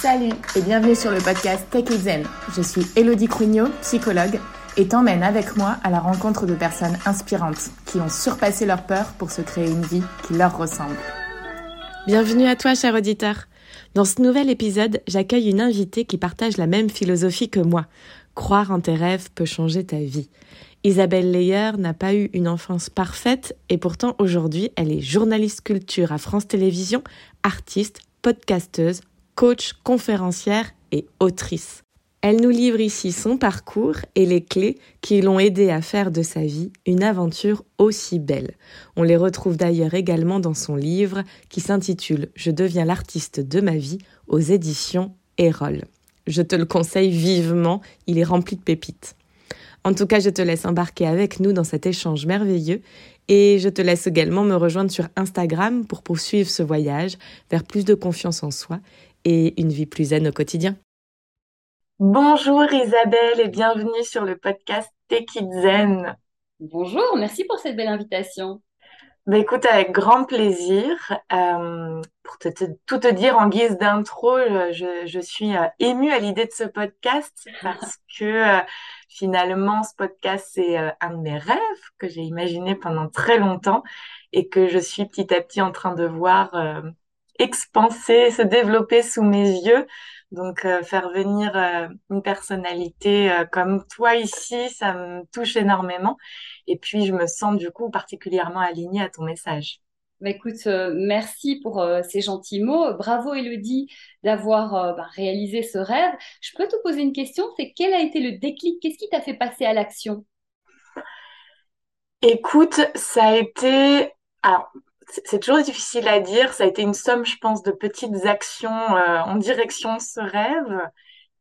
Salut et bienvenue sur le podcast Tech It Zen. Je suis Elodie Crugnot, psychologue, et t'emmène avec moi à la rencontre de personnes inspirantes qui ont surpassé leur peur pour se créer une vie qui leur ressemble. Bienvenue à toi, cher auditeur. Dans ce nouvel épisode, j'accueille une invitée qui partage la même philosophie que moi. Croire en tes rêves peut changer ta vie. Isabelle Leyer n'a pas eu une enfance parfaite et pourtant aujourd'hui elle est journaliste culture à France Télévisions, artiste, podcasteuse, coach, conférencière et autrice. Elle nous livre ici son parcours et les clés qui l'ont aidé à faire de sa vie une aventure aussi belle. On les retrouve d'ailleurs également dans son livre qui s'intitule Je deviens l'artiste de ma vie aux éditions Erol. Je te le conseille vivement, il est rempli de pépites. En tout cas, je te laisse embarquer avec nous dans cet échange merveilleux et je te laisse également me rejoindre sur Instagram pour poursuivre ce voyage vers plus de confiance en soi et une vie plus zen au quotidien. Bonjour Isabelle et bienvenue sur le podcast Take Zen. Bonjour, merci pour cette belle invitation. Bah écoute, avec grand plaisir. Euh, pour te, tout te dire en guise d'intro, je, je, suis euh, émue à l'idée de ce podcast parce que euh, finalement, ce podcast, c'est euh, un de mes rêves que j'ai imaginé pendant très longtemps et que je suis petit à petit en train de voir euh, expanser, se développer sous mes yeux. Donc, euh, faire venir une personnalité comme toi ici, ça me touche énormément. Et puis, je me sens du coup particulièrement alignée à ton message. Bah, écoute, euh, merci pour euh, ces gentils mots. Bravo Elodie d'avoir euh, bah, réalisé ce rêve. Je peux te poser une question, c'est quel a été le déclic? Qu'est-ce qui t'a fait passer à l'action? Écoute, ça a été... Alors, c'est toujours difficile à dire. Ça a été une somme, je pense, de petites actions en direction de ce rêve.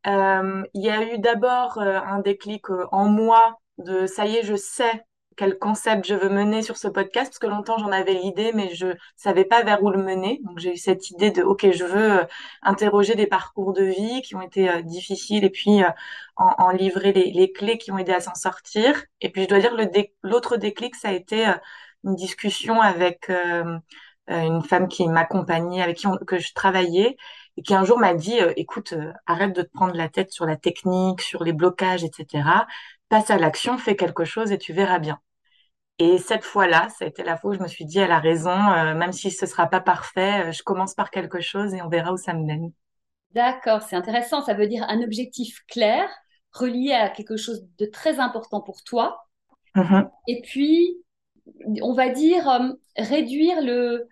Il y a eu d'abord un déclic en moi de ça y est, je sais quel concept je veux mener sur ce podcast, parce que longtemps j'en avais l'idée, mais je savais pas vers où le mener. Donc j'ai eu cette idée de, ok, je veux euh, interroger des parcours de vie qui ont été euh, difficiles et puis euh, en, livrer les, clés qui ont aidé à s'en sortir. Et puis je dois dire, l'autre déclic, ça a été une discussion avec une femme qui m'accompagnait, avec qui que je travaillais, et qui un jour m'a dit, écoute, arrête de te prendre la tête sur la technique, sur les blocages, etc. Passe à l'action, fais quelque chose et tu verras bien. Et cette fois-là, ça a été la fois où je me suis dit, elle a raison, euh, même si ce sera pas parfait, euh, je commence par quelque chose et on verra où ça me mène. D'accord, c'est intéressant. Ça veut dire un objectif clair, relié à quelque chose de très important pour toi. Mm-hmm. Et puis, on va dire, euh, réduire le,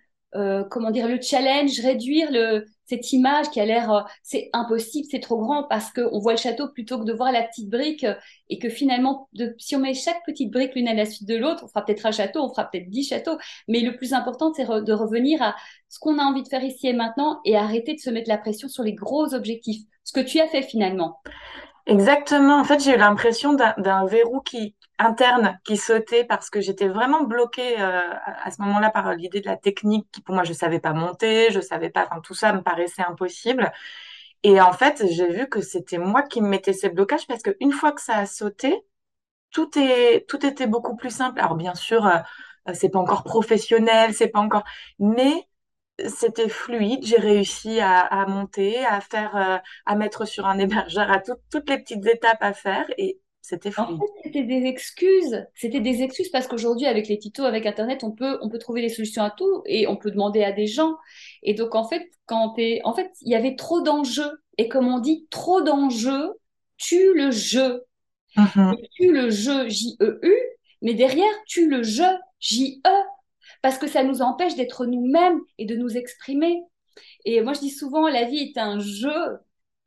comment dire, le challenge, réduire le, cette image qui a l'air, euh, c'est impossible, c'est trop grand parce qu'on voit le château plutôt que de voir la petite brique euh, et que finalement, de, si on met chaque petite brique l'une à la suite de l'autre, on fera peut-être un château, on fera peut-être dix châteaux, mais le plus important, c'est de revenir à ce qu'on a envie de faire ici et maintenant et arrêter de se mettre la pression sur les gros objectifs, ce que tu as fait finalement. Exactement. En fait, j'ai eu l'impression d'un verrou qui interne qui sautait parce que j'étais vraiment bloquée euh, à ce moment-là par l'idée de la technique qui pour moi je savais pas monter, je savais pas, enfin tout ça me paraissait impossible. Et en fait, j'ai vu que c'était moi qui me mettais ces blocages parce qu'une fois que ça a sauté, tout est tout était beaucoup plus simple. Alors bien sûr, euh, c'est pas encore professionnel, c'est pas encore, mais c'était fluide. J'ai réussi à, monter, à faire, euh, à mettre sur un hébergeur, à toutes les petites étapes à faire. Et c'était fluide. En fait, c'était des excuses. C'était des excuses parce qu'aujourd'hui, avec les tutos, avec Internet, on peut, on peut trouver des solutions à tout et on peut demander à des gens. Et donc, en fait, quand t'es, en fait, il y avait trop d'enjeux. Et comme on dit, trop d'enjeux tue le jeu. Mm-hmm. Tue le jeu, J-E-U, mais derrière, tue le jeu, J-E parce que ça nous empêche d'être nous-mêmes et de nous exprimer. Et moi, je dis souvent, la vie est un jeu.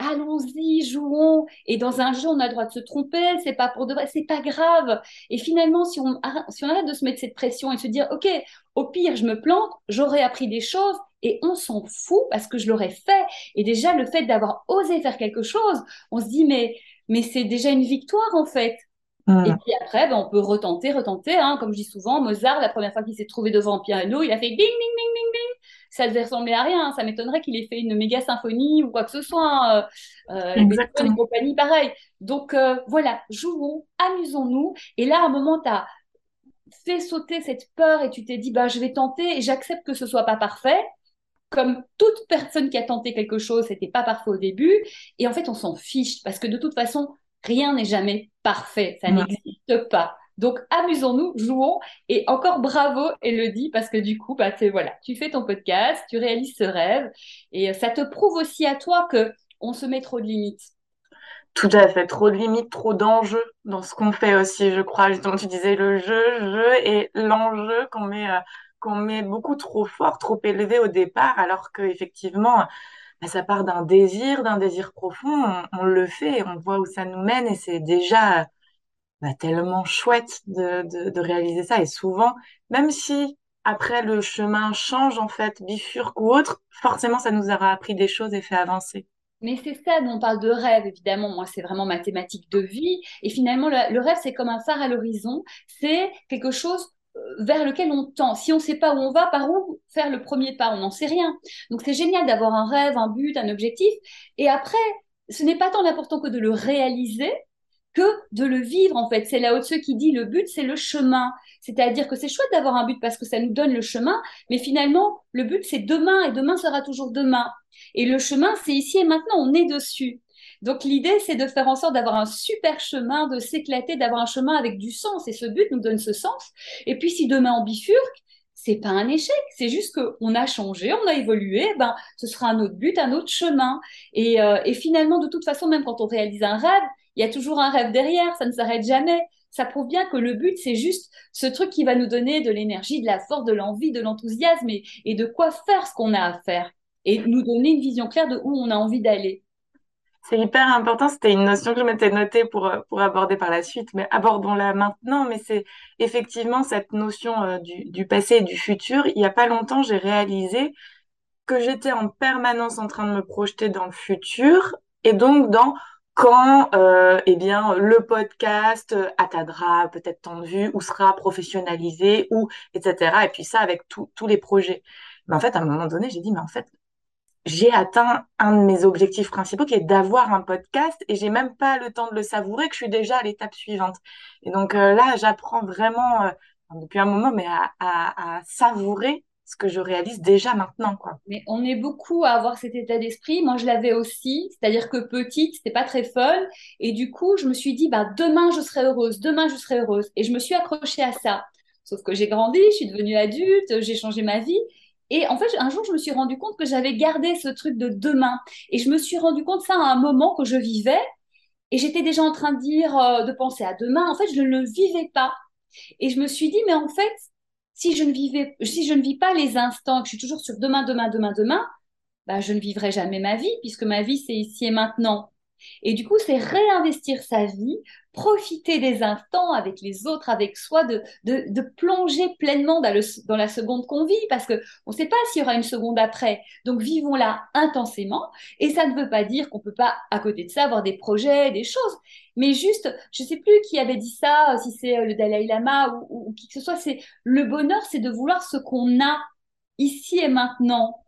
Allons-y, jouons. Et dans un jeu, on a le droit de se tromper. C'est pas pour de vrai, c'est pas grave. Et finalement, si on, arrête de se mettre cette pression et se dire, ok, au pire, je me plante, j'aurais appris des choses et on s'en fout parce que je l'aurais fait. Et déjà, le fait d'avoir osé faire quelque chose, on se dit, mais c'est déjà une victoire en fait. Et puis après, ben, on peut retenter, retenter. Hein. Comme je dis souvent, Mozart, la première fois qu'il s'est trouvé devant un piano, il a fait ding, ding, ding, ding, ding. Ça devait ressembler à rien. Hein. Ça m'étonnerait qu'il ait fait une méga symphonie ou quoi que ce soit. Hein. Euh, une compagnie pareil. Donc euh, voilà, jouons, amusons-nous. Et là, à un moment, tu as fait sauter cette peur et tu t'es dit, bah, je vais tenter et j'accepte que ce soit pas parfait. comme toute personne qui a tenté quelque chose, c'était pas parfait au début. Et en fait, on s'en fiche parce que de toute façon, rien n'est jamais parfait. Ça n'existe pas. Donc, amusons-nous, jouons. Et encore bravo, Elodie, parce que du coup, bah, voilà, tu fais ton podcast, tu réalises ce rêve. Et ça te prouve aussi à toi que on se met trop de limites. Tout à fait, trop de limites, trop d'enjeux dans ce qu'on fait aussi, je crois. Justement, tu disais le jeu, jeu et l'enjeu qu'on met, euh, qu'on met beaucoup trop fort, trop élevé au départ, alors qu'effectivement, bah, ça part d'un désir, d'un désir profond, on, le fait, on voit où ça nous mène et c'est déjà bah, tellement chouette de, réaliser ça. Et souvent, même si après le chemin change en fait, bifurque ou autre, forcément ça nous aura appris des choses et fait avancer. Mais c'est ça dont on parle de rêve, évidemment. Moi, c'est vraiment ma thématique de vie. Et finalement, le, rêve, c'est comme un phare à l'horizon. C'est quelque chose vers lequel on tend. Si on ne sait pas où on va, par où faire le premier pas? On n'en sait rien. Donc, c'est génial d'avoir un rêve, un but, un objectif. Et après, ce n'est pas tant important que de le réaliser, que de le vivre en fait. C'est là haut qui dit le but c'est le chemin. C'est-à-dire que c'est chouette d'avoir un but parce que ça nous donne le chemin, mais finalement le but c'est demain et demain sera toujours demain. Et le chemin c'est ici et maintenant, on est dessus. Donc l'idée c'est de faire en sorte d'avoir un super chemin, de s'éclater, d'avoir un chemin avec du sens et ce but nous donne ce sens. Et puis si demain on bifurque, c'est pas un échec, c'est juste qu'on a changé, on a évolué, ben ce sera un autre but, un autre chemin. Et, euh, et finalement, de toute façon, même quand on réalise un rêve, il y a toujours un rêve derrière, ça ne s'arrête jamais. Ça prouve bien que le but, c'est juste ce truc qui va nous donner de l'énergie, de la force, de l'envie, de l'enthousiasme et, de quoi faire ce qu'on a à faire et nous donner une vision claire de où on a envie d'aller. C'est hyper important. C'était une notion que je m'étais notée pour, pour aborder par la suite, mais abordons-la maintenant. Mais c'est effectivement cette notion euh, du, du, passé et du futur. Il n'y a pas longtemps, j'ai réalisé que j'étais en permanence en train de me projeter dans le futur et donc dans quand euh, eh bien le podcast atteindra peut-être tant de vues ou sera professionnalisé ou etc. Et puis ça avec tous les projets. Mais en fait, à un moment donné, j'ai dit mais en fait, j'ai atteint un de mes objectifs principaux qui est d'avoir un podcast et j'ai même pas le temps de le savourer que je suis déjà à l'étape suivante. Et donc euh, là, j'apprends vraiment euh, depuis un moment, mais à, à, savourer ce que je réalise déjà maintenant, quoi. Mais on est beaucoup à avoir cet état d'esprit. Moi, je l'avais aussi. C'est-à-dire que petite, c'était pas très fun. Et du coup, je me suis dit, bah, demain, je serai heureuse. Demain, je serai heureuse. Et je me suis accrochée à ça. Sauf que j'ai grandi, je suis devenue adulte, j'ai changé ma vie. Et en fait, un jour, je me suis rendu compte que j'avais gardé ce truc de demain. Et je me suis rendu compte ça à un moment que je vivais. Et j'étais déjà en train de dire, euh, de penser à demain. En fait, je ne le vivais pas. Et je me suis dit, mais en fait, si je ne vivais, si je ne vis pas les instants, que je suis toujours sur demain, demain, demain, demain, bah, je ne vivrai jamais ma vie, puisque ma vie, c'est ici et maintenant. Et du coup, c'est réinvestir sa vie, profiter des instants avec les autres, avec soi, de, de, plonger pleinement dans, le, dans la seconde qu'on vit, parce qu'on ne sait pas s'il y aura une seconde après. Donc, vivons-la intensément. Et ça ne veut pas dire qu'on ne peut pas, à côté de ça, avoir des projets, des choses. Mais juste, je ne sais plus qui avait dit ça, si c'est euh, le Dalai Lama ou, ou qui que ce soit, c'est le bonheur, c'est de vouloir ce qu'on a ici et maintenant.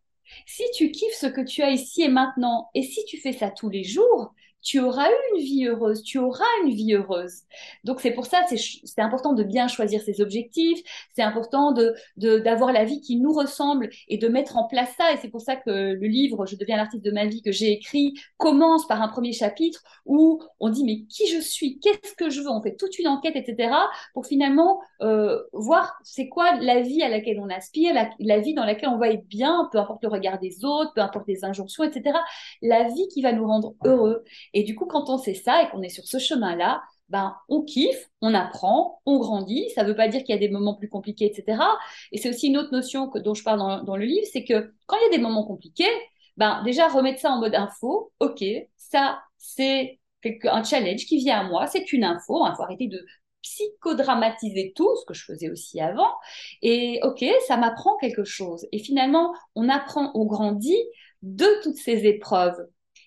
Si tu kiffes ce que tu as ici et maintenant, et si tu fais ça tous les jours, tu auras une vie heureuse, tu auras une vie heureuse. Donc c'est pour ça, c'est important de bien choisir ses objectifs, c'est important de d'avoir la vie qui nous ressemble et de mettre en place ça. Et c'est pour ça que le livre Je deviens l'artiste de ma vie que j'ai écrit commence par un premier chapitre où on dit mais qui je suis, qu'est-ce que je veux, on fait toute une enquête, etc. pour finalement euh, voir c'est quoi la vie à laquelle on aspire, la, la vie dans laquelle on va être bien, peu importe le regard des autres, peu importe les injonctions, etc. La vie qui va nous rendre heureux. Et du coup, quand on sait ça et qu'on est sur ce chemin-là, ben, on kiffe, on apprend, on grandit. Ça ne veut pas dire qu'il y a des moments plus compliqués, etc. Et c'est aussi une autre notion que, dont je parle dans, le livre, c'est que quand il y a des moments compliqués, ben, déjà remettre ça en mode info. Ok, ça, c'est un challenge qui vient à moi, c'est une info. Il faut arrêter de psychodramatiser tout, ce que je faisais aussi avant. Et ok, ça m'apprend quelque chose. Et finalement, on apprend, on grandit de toutes ces épreuves.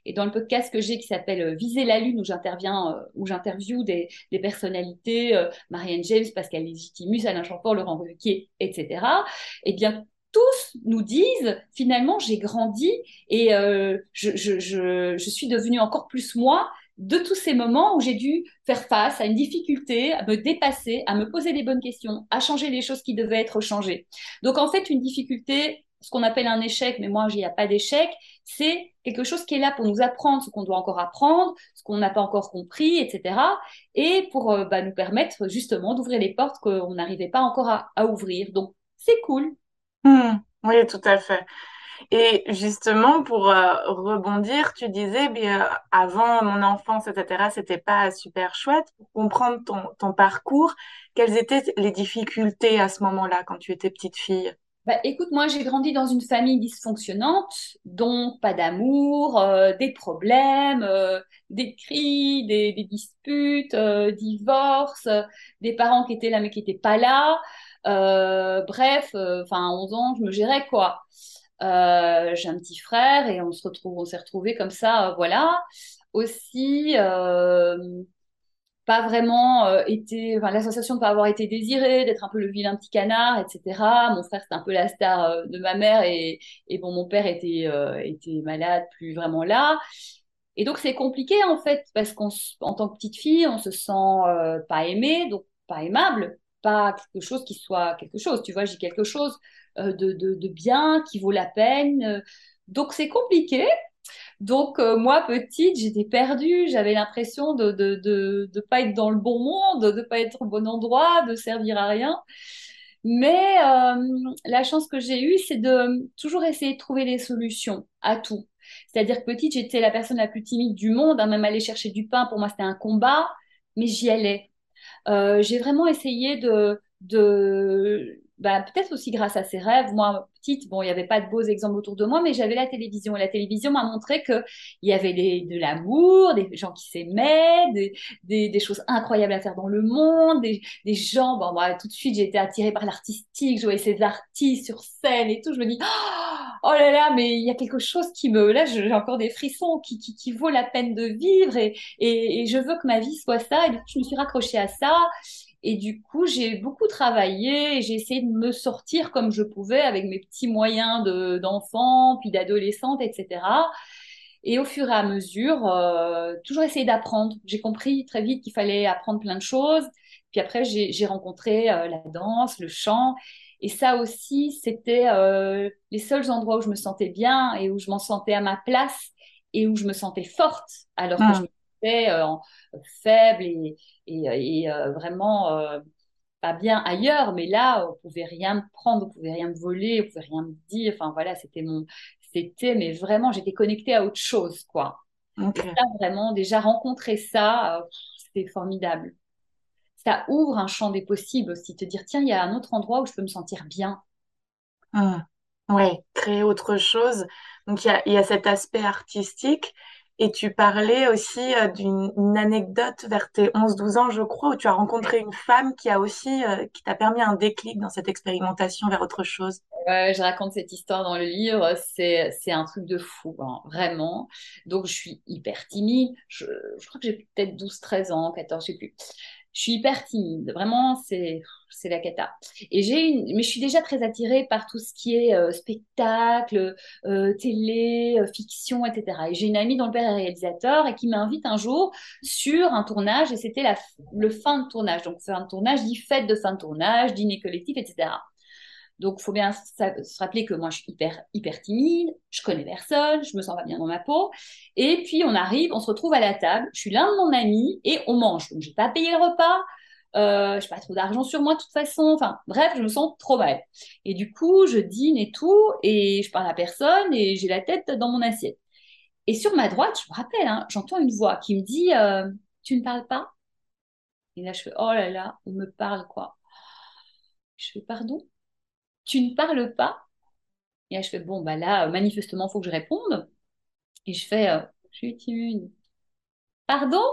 Et dans le podcast que j'ai qui s'appelle euh, Viser la Lune, où j'interviens, euh, où j'interviewe des, personnalités, euh, Marianne James, Pascal Légitimus, Alain Chamfort, Laurent Ruquier, etc., eh bien, tous nous disent finalement j'ai grandi et je, je, suis devenue encore plus moi de tous ces moments où j'ai dû faire face à une difficulté, à me dépasser, à me poser les bonnes questions, à changer les choses qui devaient être changées. Donc en fait, une difficulté, ce qu'on appelle un échec, mais moi, il n'y a pas d'échec, c'est quelque chose qui est là pour nous apprendre ce qu'on doit encore apprendre, ce qu'on n'a pas encore compris, etc. Et pour euh, bah, nous permettre justement d'ouvrir les portes qu'on n'arrivait pas encore à, ouvrir. Donc, c'est cool. Hmm. oui, tout à fait. Et justement, pour euh, rebondir, tu disais, bien, avant mon enfance, etc., c'était pas super chouette. Pour comprendre ton parcours, quelles étaient les difficultés à ce moment-là, quand tu étais petite fille? Bah, écoute, moi, j'ai grandi dans une famille dysfonctionnante, donc pas d'amour, euh, des problèmes, des cris, des, des disputes, divorces, des parents qui étaient là mais qui n'étaient pas là. bref, enfin, 11 ans, je me gérais quoi. Euh, j'ai un petit frère et on se retrouve, on s'est retrouvés comme ça, euh, voilà. Aussi, euh, pas vraiment été, enfin, la sensation de pas avoir été désiré, d'être un peu le vilain petit canard, etc. Mon frère, c'était un peu la star de ma mère et, et bon, mon père était, était malade, plus vraiment là. Et donc, c'est compliqué, en fait, parce qu'en tant que petite fille, on se sent pas aimé, donc pas aimable, pas quelque chose qui soit quelque chose. Tu vois, j'ai quelque chose euh, de, bien, qui vaut la peine. Euh, donc c'est compliqué. Donc euh, moi, petite, j'étais perdue, j'avais l'impression de ne de, de, pas être dans le bon monde, de pas être au bon endroit, de servir à rien. Mais la chance que j'ai eue, c'est de toujours essayer de trouver des solutions à tout. C'est-à-dire que petite, j'étais la personne la plus timide du monde, hein, même aller chercher du pain, pour moi, c'était un combat, mais j'y allais. j'ai vraiment essayé de, de bah, peut-être aussi grâce à ses rêves. Moi, petite, bon, il n'y avait pas de beaux exemples autour de moi, mais j'avais la télévision. Et la télévision m'a montré qu'il y avait de l'amour, des gens qui s'aimaient, des, des, choses incroyables à faire dans le monde, des, des gens. Bon, moi, tout de suite, été attirée par l'artistique. Je voyais ces artistes sur scène et tout. Je me dis, oh là là, mais il y a quelque chose qui me. Là, j'ai encore des frissons qui, qui, qui, vaut la peine de vivre et, et, et je veux que ma vie soit ça. Et du coup, je me suis raccrochée à ça. Et du coup, j'ai beaucoup travaillé et j'ai essayé de me sortir comme je pouvais avec mes petits moyens d'enfant, puis d'adolescente, etc. Et au fur et à mesure, euh, toujours essayer d'apprendre. J'ai compris très vite qu'il fallait apprendre plein de choses. Puis après, j'ai rencontré euh, la danse, le chant. Et ça aussi, c'était euh, les seuls endroits où je me sentais bien et où je m'en sentais à ma place et où je me sentais forte, alors que ah. je me sentais faible et, et, euh, vraiment euh, pas bien ailleurs, mais là, on pouvait rien me prendre, on pouvait rien me voler, on pouvait rien me dire. Enfin voilà, c'était mon, c'était, mais vraiment, j'étais connectée à autre chose, quoi. ça, vraiment, déjà rencontrer ça, euh, c'était formidable. Ça ouvre un champ des possibles aussi, te dire tiens, il y a un autre endroit où je peux me sentir bien. Ah, ouais, créer autre chose. Donc il y a, y a cet aspect artistique et tu parlais aussi euh, d'une anecdote vers tes 11-12 ans, je crois, où tu as rencontré une femme qui a aussi, euh, qui t'a permis un déclic dans cette expérimentation vers autre chose. Je raconte cette histoire dans le livre. C'est, c'est un truc de fou, hein, vraiment. Donc, je suis hyper timide. Je, je crois que j'ai peut-être 12-13 ans, 14, je sais plus je suis hyper timide. Vraiment, c'est c'est la cata. Et j'ai une, mais je suis déjà très attirée par tout ce qui est euh, spectacle, euh, télé, euh, fiction, etc. Et j'ai une amie dont le père est réalisateur et qui m'invite un jour sur un tournage et c'était la le fin de tournage. Donc c'est un tournage dit fête de fin de tournage, dîner collectif, etc. Donc, faut bien se rappeler que moi, je suis hyper, hyper timide, je connais personne, je me sens pas bien dans ma peau. Et puis, on arrive, on se retrouve à la table, je suis l'un de mon ami et on mange. Donc, j'ai pas payé le repas, euh, je n'ai pas trop d'argent sur moi de toute façon. Enfin, bref, je me sens trop mal. Et du coup, je dîne et tout, et je parle à personne, et j'ai la tête dans mon assiette. Et sur ma droite, je me rappelle, hein, j'entends une voix qui me dit euh, Tu ne parles pas? Et là, je fais Oh là là, on me parle quoi? Je fais Pardon? Tu ne parles pas Et là, je fais, bon, bah là, manifestement, il faut que je réponde. Et je fais, euh, je suis timide. Pardon?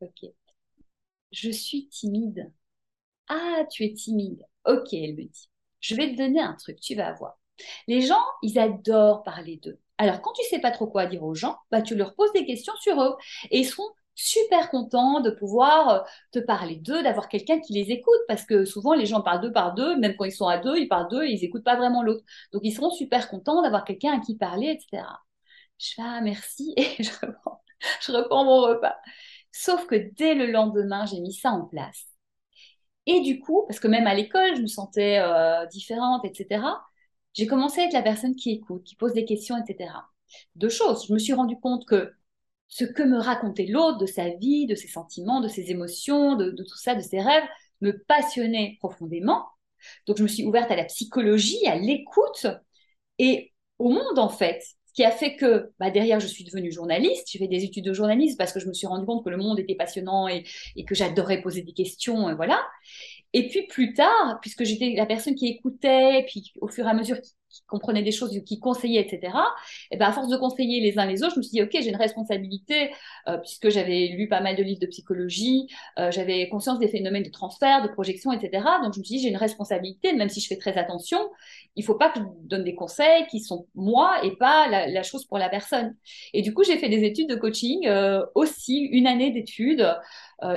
Ok. Je suis timide. Ah, tu es timide. Ok, elle me dit. Je vais te donner un truc, tu vas voir. Les gens, ils adorent parler d'eux. Alors, quand tu sais pas trop quoi dire aux gens, bah, tu leur poses des questions sur eux. Et ils seront super contents de pouvoir euh, te parler d'eux, d'avoir quelqu'un qui les écoute, parce que souvent les gens parlent d'eux par deux, même quand ils sont à deux, ils parlent d'eux et ils n'écoutent pas vraiment l'autre. Donc ils seront super contents d'avoir quelqu'un à qui parler, etc. Je fais ah merci et je reprends, mon repas. Sauf que dès le lendemain, j'ai mis ça en place. Et du coup, parce que même à l'école, je me sentais euh, différente, etc. j'ai commencé à être la personne qui écoute, qui pose des questions, etc. Deux choses. Je me suis rendu compte que ce que me racontait l'autre de sa vie, de ses sentiments, de ses émotions, de, tout ça, de ses rêves, me passionnait profondément. Donc, je me suis ouverte à la psychologie, à l'écoute et au monde, en fait. Ce qui a fait que bah, derrière, je suis devenue journaliste. J'ai fait des études de journalisme parce que je me suis rendu compte que le monde était passionnant et, que j'adorais poser des questions. Et voilà. Et puis plus tard, puisque j'étais la personne qui écoutait, puis au fur et à mesure comprenait des choses, qui conseillait, etc., et ben à force de conseiller les uns les autres, je me suis dit, OK, j'ai une responsabilité, euh, puisque j'avais lu pas mal de livres de psychologie, euh, j'avais conscience des phénomènes de transfert, de projection, etc. Donc je me suis dit, j'ai une responsabilité, même si je fais très attention, il faut pas que je donne des conseils qui sont moi et pas la, chose pour la personne. Et du coup, j'ai fait des études de coaching, euh, aussi une année d'études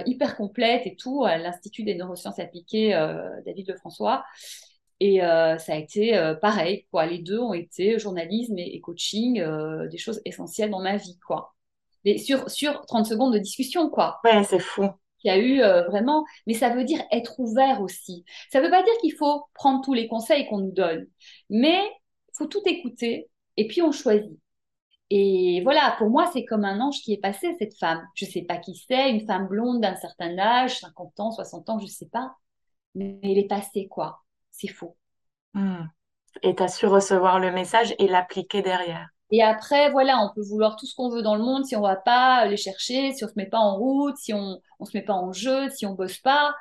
hyper complète et tout à l'Institut des neurosciences appliquées David Lefrançois. Et euh, ça a été pareil, quoi. Les deux ont été journalisme et, coaching, des choses essentielles dans ma vie, quoi. Et sur, sur 30 secondes de discussion, quoi. Ouais, c'est fou. Il y a eu vraiment, mais ça veut dire être ouvert aussi. Ça ne veut pas dire qu'il faut prendre tous les conseils qu'on nous donne, mais il faut tout écouter et puis on choisit. Et voilà, pour moi, c'est comme un ange qui est passé, cette femme. Je ne sais pas qui c'est, une femme blonde d'un certain âge, 50 ans, 60 ans, je ne sais pas. Mais elle est passée, quoi. C'est faux. Hmm. Et tu as su recevoir le message et l'appliquer derrière. Et après, voilà, on peut vouloir tout ce qu'on veut dans le monde si on ne va pas les chercher, si on ne se met pas en route, si on ne se met pas en jeu, si on ne bosse pas.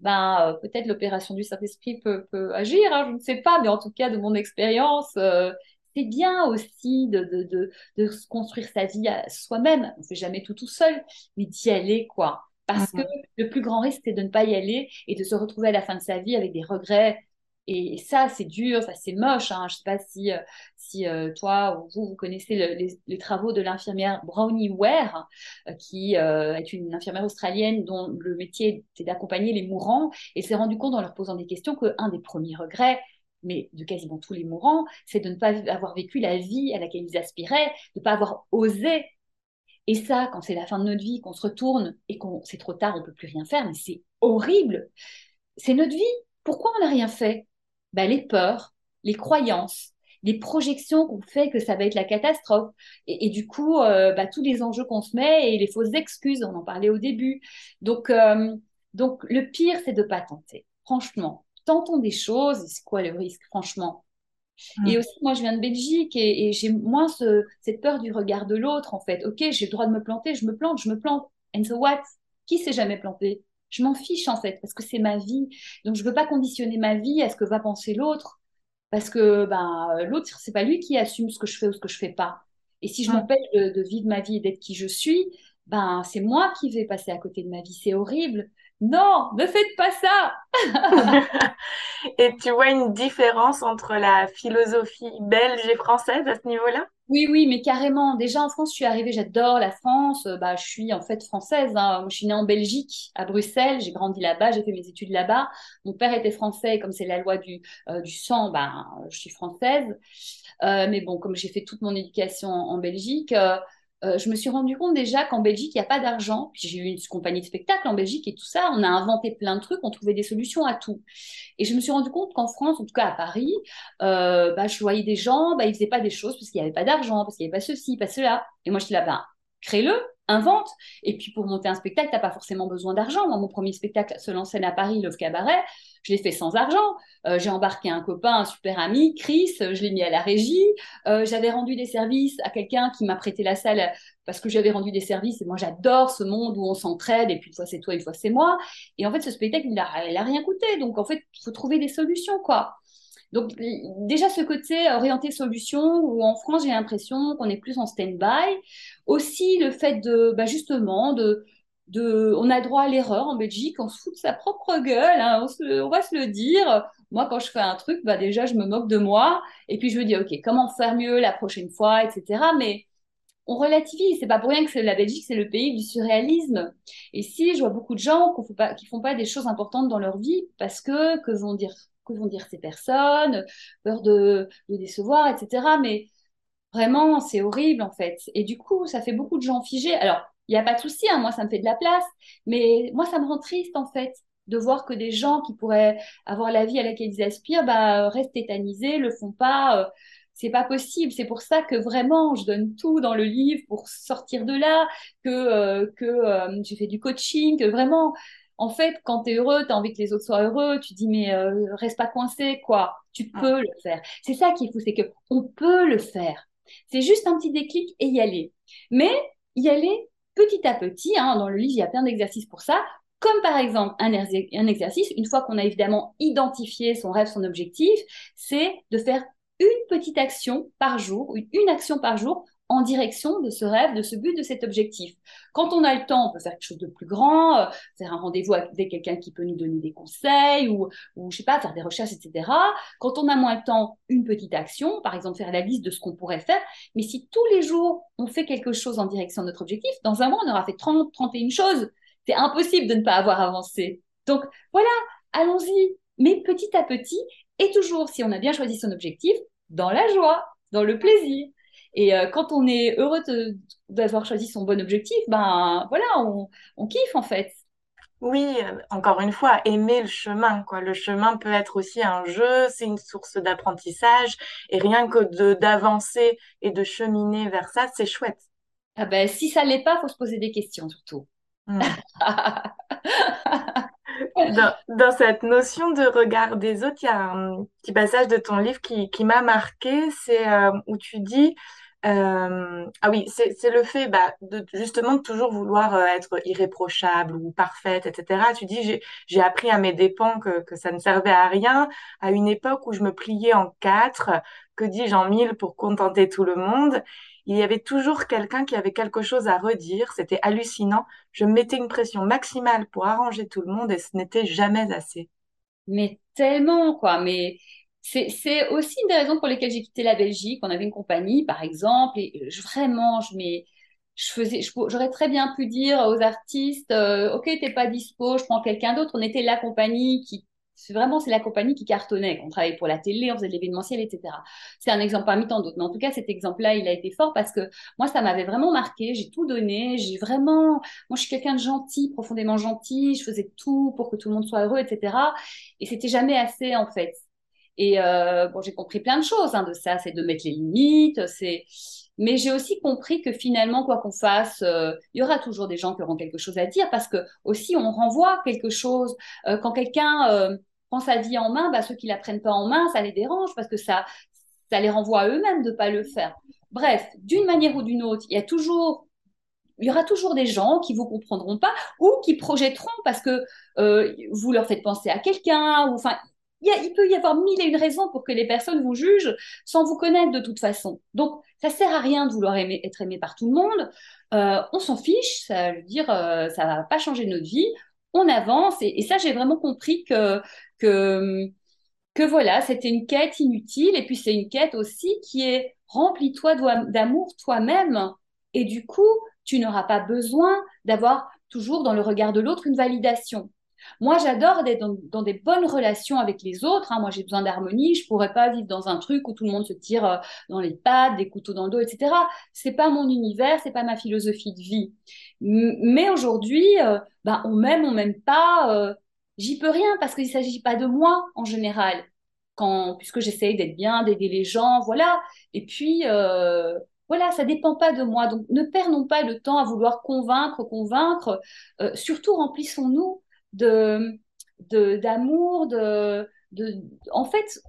Ben, euh, peut-être l'opération du Saint-Esprit peut, agir, hein, je ne sais pas, mais en tout cas, de mon expérience, euh, c'est bien aussi de, de, construire sa vie à soi-même. On ne fait jamais tout tout seul, mais d'y aller, quoi. Parce que mhm. le plus grand risque, c'est de ne pas y aller et de se retrouver à la fin de sa vie avec des regrets. Et ça, c'est dur, ça c'est moche. Hein. Je ne sais pas si, euh, euh, toi ou vous, vous connaissez les, travaux de l'infirmière Brownie Ware, euh, qui est une infirmière australienne dont le métier était d'accompagner les mourants et s'est rendu compte en leur posant des questions qu'un des premiers regrets, mais de quasiment tous les mourants, c'est de ne pas avoir vécu la vie à laquelle ils aspiraient, de ne pas avoir osé. Et ça, quand c'est la fin de notre vie, qu'on se retourne et qu'on c'est trop tard, on peut plus rien faire, mais c'est horrible. C'est notre vie. Pourquoi on n'a rien fait? Ben, Les peurs, les croyances, les projections qu'on fait que ça va être la catastrophe. Et, du coup, euh, bah, tous les enjeux qu'on se met et les fausses excuses, on en parlait au début. Donc, euh, donc le pire, c'est de ne pas tenter. Franchement, tentons des choses, c'est quoi le risque, franchement? Et mm. aussi, moi, je viens de Belgique et, j'ai moins cette peur du regard de l'autre, en fait. Ok, j'ai le droit de me planter, je me plante, je me plante. And so what? Qui s'est jamais planté? Je m'en fiche, en fait, parce que c'est ma vie. Donc, je ne veux pas conditionner ma vie à ce que va penser l'autre, parce que ben, l'autre, c'est pas lui qui assume ce que je fais ou ce que je fais pas. Et si je mm. m'empêche de, de, vivre ma vie et d'être qui je suis, ben, c'est moi qui vais passer à côté de ma vie. C'est horrible non, ne faites pas ça. et tu vois une différence entre la philosophie belge et française à ce niveau-là? Oui, oui, mais carrément. Déjà en France, je suis arrivée, j'adore la France. Euh, bah, je suis en fait française. Hein. Je suis née en Belgique, à Bruxelles. J'ai grandi là-bas, j'ai fait mes études là-bas. Mon père était français, comme c'est la loi du, euh, du sang, bah, je suis française. Euh, mais bon, comme j'ai fait toute mon éducation en, Belgique, euh, je me suis rendu compte déjà qu'en Belgique, il n'y a pas d'argent. J'ai eu une compagnie de spectacle en Belgique et tout ça. On a inventé plein de trucs, on trouvait des solutions à tout. Et je me suis rendu compte qu'en France, en tout cas à Paris, euh, bah, je voyais des gens, bah, ils ne faisaient pas des choses parce qu'il n'y avait pas d'argent, parce qu'il n'y avait pas ceci, pas cela. Et moi, je suis là, bah, crée-le, invente. Et puis pour monter un spectacle, tu n'as pas forcément besoin d'argent. Moi, mon premier spectacle se lançait à Paris, le Cabaret, je l'ai fait sans argent. Euh, j'ai embarqué un copain, un super ami, Chris, je l'ai mis à la régie. Euh, j'avais rendu des services à quelqu'un qui m'a prêté la salle parce que j'avais rendu des services. Et moi, j'adore ce monde où on s'entraide et puis une fois c'est toi, une fois c'est moi. Et en fait, ce spectacle, il n'a a rien coûté. Donc en fait, il faut trouver des solutions, quoi. Donc déjà ce côté orienté solution où en France j'ai l'impression qu'on est plus en stand-by. Aussi le fait de bah, justement de, de on a droit à l'erreur en Belgique, on se fout de sa propre gueule, hein, on, va se le dire. Moi quand je fais un truc, bah déjà je me moque de moi et puis je me dis ok comment faire mieux la prochaine fois, etc. Mais on relativise. C'est pas pour rien que la Belgique, c'est le pays du surréalisme. Et si je vois beaucoup de gens qui font pas, qui font pas des choses importantes dans leur vie parce que que vont dire que vont dire ces personnes, peur de, décevoir, etc. Mais vraiment, c'est horrible en fait. Et du coup, ça fait beaucoup de gens figés. Alors, il n'y a pas de souci, hein, moi, ça me fait de la place, mais moi, ça me rend triste en fait. de voir que des gens qui pourraient avoir la vie à laquelle ils aspirent bah, restent tétanisés, le font pas. Euh, c'est pas possible. C'est pour ça que vraiment, je donne tout dans le livre pour sortir de là, que, euh, que euh, j'ai fait du coaching, que vraiment, en fait, quand tu es heureux, tu as envie que les autres soient heureux, tu dis, mais euh, reste pas coincé, quoi. Tu peux le faire. C'est ça qui est fou, c'est que on peut le faire. C'est juste un petit déclic et y aller. Mais y aller petit à petit. Hein, dans le livre, il y a plein d'exercices pour ça. Comme par exemple un, un exercice, une fois qu'on a évidemment identifié son rêve, son objectif, c'est de faire une petite action par jour, une action par jour en direction de ce rêve, de ce but, de cet objectif. Quand on a le temps, on peut faire quelque chose de plus grand, euh, faire un rendez-vous avec quelqu'un qui peut nous donner des conseils ou, ou, je sais pas, faire des recherches, etc. Quand on a moins de temps, une petite action, par exemple faire la liste de ce qu'on pourrait faire. Mais si tous les jours, on fait quelque chose en direction de notre objectif, dans un mois, on aura fait 30, 31 choses. C'est impossible de ne pas avoir avancé. Donc voilà, allons-y, mais petit à petit, et toujours, si on a bien choisi son objectif, dans la joie, dans le plaisir. Et euh, quand on est heureux d'avoir choisi son bon objectif, ben voilà, on, on kiffe en fait. Oui, euh, encore une fois, aimer le chemin, quoi. Le chemin peut être aussi un jeu, c'est une source d'apprentissage, et rien que d'avancer et de cheminer vers ça, c'est chouette. Ah ben, si ça l'est pas, faut se poser des questions surtout. Hmm. Dans, cette notion de regard des autres, il y a un petit passage de ton livre qui, qui m'a marqué, c'est euh, où tu dis, euh, ah oui, c'est le fait bah, de justement de toujours vouloir euh, être irréprochable ou parfaite, etc. Tu dis, j'ai appris à mes dépens que, que ça ne servait à rien à une époque où je me pliais en quatre, que dis-je en mille pour contenter tout le monde il y avait toujours quelqu'un qui avait quelque chose à redire. C'était hallucinant. Je mettais une pression maximale pour arranger tout le monde et ce n'était jamais assez. Mais tellement, quoi. Mais c'est aussi une des raisons pour lesquelles j'ai quitté la Belgique. On avait une compagnie, par exemple, et vraiment, je mets j'aurais très bien pu dire aux artistes, euh, ok, t'es pas dispo, je prends quelqu'un d'autre. On était la compagnie qui vraiment c'est la compagnie qui cartonnait. On travaillait pour la télé, on faisait de l'événementiel, etc. C'est un exemple parmi tant d'autres. Mais en tout cas, cet exemple-là, il a été fort parce que moi, ça m'avait vraiment marqué. J'ai tout donné. J'ai vraiment, moi, je suis quelqu'un de gentil, profondément gentil. Je faisais tout pour que tout le monde soit heureux, etc. Et c'était jamais assez, en fait. Et euh, bon, j'ai compris plein de choses hein, de ça. C'est de mettre les limites. C'est mais j'ai aussi compris que finalement, quoi qu'on fasse, euh, il y aura toujours des gens qui auront quelque chose à dire parce que aussi on renvoie quelque chose. Euh, quand quelqu'un euh, prend sa vie en main, bah, ceux qui la prennent pas en main, ça les dérange parce que ça, ça les renvoie à eux-mêmes de pas le faire. Bref, d'une manière ou d'une autre, il y a toujours il y aura toujours des gens qui vous comprendront pas ou qui projetteront parce que vous leur faites penser à quelqu'un ou enfin il, peut y avoir mille et une raisons pour que les personnes vous jugent sans vous connaître de toute façon. Donc, ça sert à rien de vouloir être aimé par tout le monde. Euh, on s'en fiche, ça veut dire euh, va pas changer notre vie. On avance et, ça, j'ai vraiment compris que que que voilà, c'était une quête inutile et puis c'est une quête aussi qui est remplis-toi d'amour toi-même et du coup, tu n'auras pas besoin d'avoir toujours dans le regard de l'autre une validation. Moi, j'adore d'être dans, des bonnes relations avec les autres. Hein. Moi, j'ai besoin d'harmonie. Je pourrais pas vivre dans un truc où tout le monde se tire euh, dans les pattes, des couteaux dans le dos, etc. C'est pas mon univers, c'est pas ma philosophie de vie. mais aujourd'hui, euh, ben, on m'aime, on m'aime pas. Euh, j'y peux rien parce qu'il s'agit pas de moi en général. Quand, puisque j'essaye d'être bien, d'aider les gens, voilà. Et puis, voilà, ça dépend pas de moi. Donc, ne perdons pas le temps à vouloir convaincre, convaincre. surtout, remplissons-nous de d'amour, de, de, en fait,